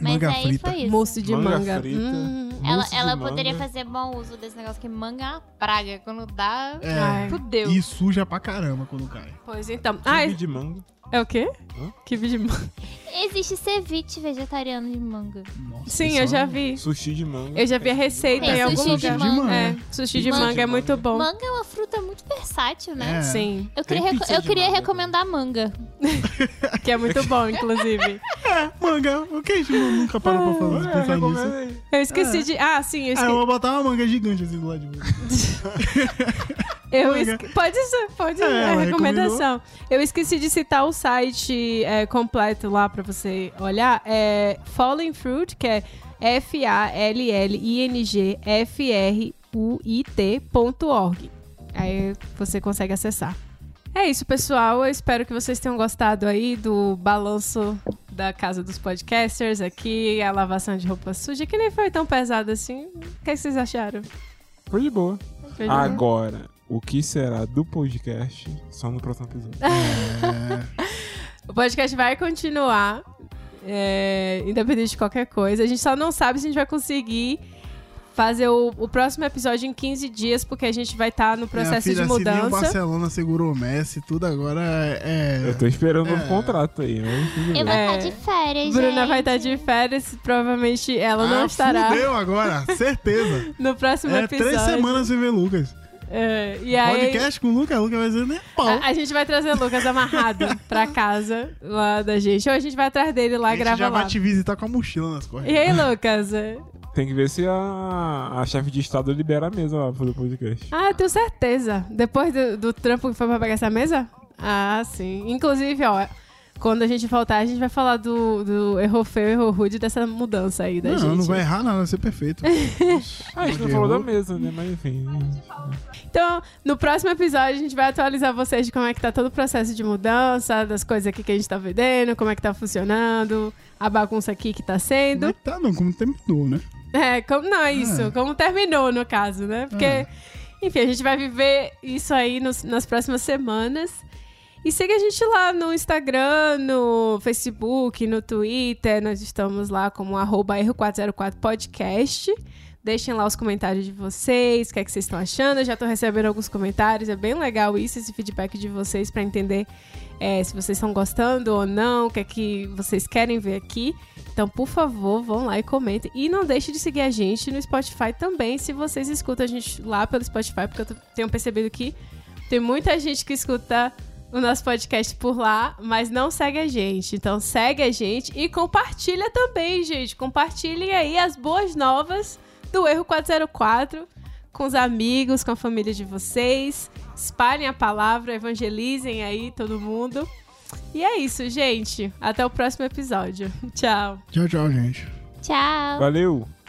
Mas Manga aí frita. foi isso. Mousse de Manga manga. frita. Hum. Ela, ela manga. poderia fazer bom uso desse negócio que manga é uma praga. Quando dá, É. Ai. fudeu. E suja pra caramba quando cai. Pois então. Ah, de manga. É o quê? Hã? Kibe de manga. Existe ceviche vegetariano de manga. Nossa, Sim, eu é já vi. Sushi de manga. Eu já vi a receita Tem em algum sushi de lugar. manga. É, sushi de Manga. manga é muito bom. Manga é uma fruta muito versátil, né? É. Sim, Eu queria, eu de queria manga recomendar manga. que é muito bom, inclusive. Manga, o que a gente nunca parou pra falar, É, pensar nisso? Eu esqueci de. Ah, sim, eu Ah, eu esqueci. vou botar uma manga gigante assim do lado de mim. Eu esque... Pode ser, pode ser. É, É, recomendação. Eu esqueci de citar o site é, completo lá pra você olhar. É Falling Fruit, que é F-A-L-L-I-N-G-F-R-U-I-T.org. Aí você consegue acessar. É isso, pessoal. Eu espero que vocês tenham gostado aí do balanço da casa dos podcasters aqui, a lavação de roupa suja, que nem foi tão pesado assim. O que vocês acharam? Foi de boa. Foi de boa? Agora, o que será do podcast só no próximo episódio? É, O podcast vai continuar, é, independente de qualquer coisa. A gente só não sabe se a gente vai conseguir fazer o, o próximo episódio em 15 dias, porque a gente vai estar no processo filha, de se nem o mudança. Barcelona segurou o Messi, tudo agora é... Eu tô esperando um É. novo contrato aí, tudo Eu vou É. estar de férias, Bruna gente. vai estar de férias, provavelmente ela não ah, estará Fudeu agora, certeza. no próximo É episódio. três semanas sem ver Lucas. É, e aí, Podcast com o Lucas, Lucas vai ser nem pau. a, a gente vai trazer o Lucas amarrado pra casa lá da gente, ou a gente vai atrás dele lá a gente gravar já lá. vai te visitar com a mochila nas costas. E aí, Lucas? É, Tem que ver se a, a chefe de estado libera a mesa lá pra fazer o podcast. Ah, eu tenho certeza. Depois do, do trampo que foi pra pegar essa mesa? Ah, sim. Inclusive, ó, quando a gente voltar, a gente vai falar do, do erro feio, erro rude dessa mudança aí da não, gente. não vai errar nada, vai ser perfeito. Ah, a gente não falou da mesa, né? Mas enfim. Então, no próximo episódio, a gente vai atualizar vocês de como é que tá todo o processo de mudança, das coisas aqui que a gente tá vendendo, como é que tá funcionando, a bagunça aqui que tá Não sendo. é que tá, não, como terminou, né? É, como, não, é isso. É. Como terminou, no caso, né? Porque, É. enfim, a gente vai viver isso aí nos- nas próximas semanas. E siga a gente lá no Instagram, no Facebook, no Twitter. Nós estamos lá como arroba erro404podcast. Deixem lá os comentários de vocês, o que é que vocês estão achando. Eu já tô recebendo alguns comentários, é bem legal isso, esse feedback de vocês para entender é, se vocês estão gostando ou não, o que é que vocês querem ver aqui. Então, por favor, vão lá e comentem. E não deixe de seguir a gente no Spotify também, se vocês escutam a gente lá pelo Spotify, porque eu tenho percebido que tem muita gente que escuta o nosso podcast por lá, mas não segue a gente. Então segue a gente e compartilha também, gente. Compartilhem aí as boas novas do Erro 404 com os amigos, com a família de vocês. Espalhem a palavra, evangelizem aí todo mundo. E é isso, gente. Até o próximo episódio. Tchau. Tchau, tchau, gente. Tchau. Valeu!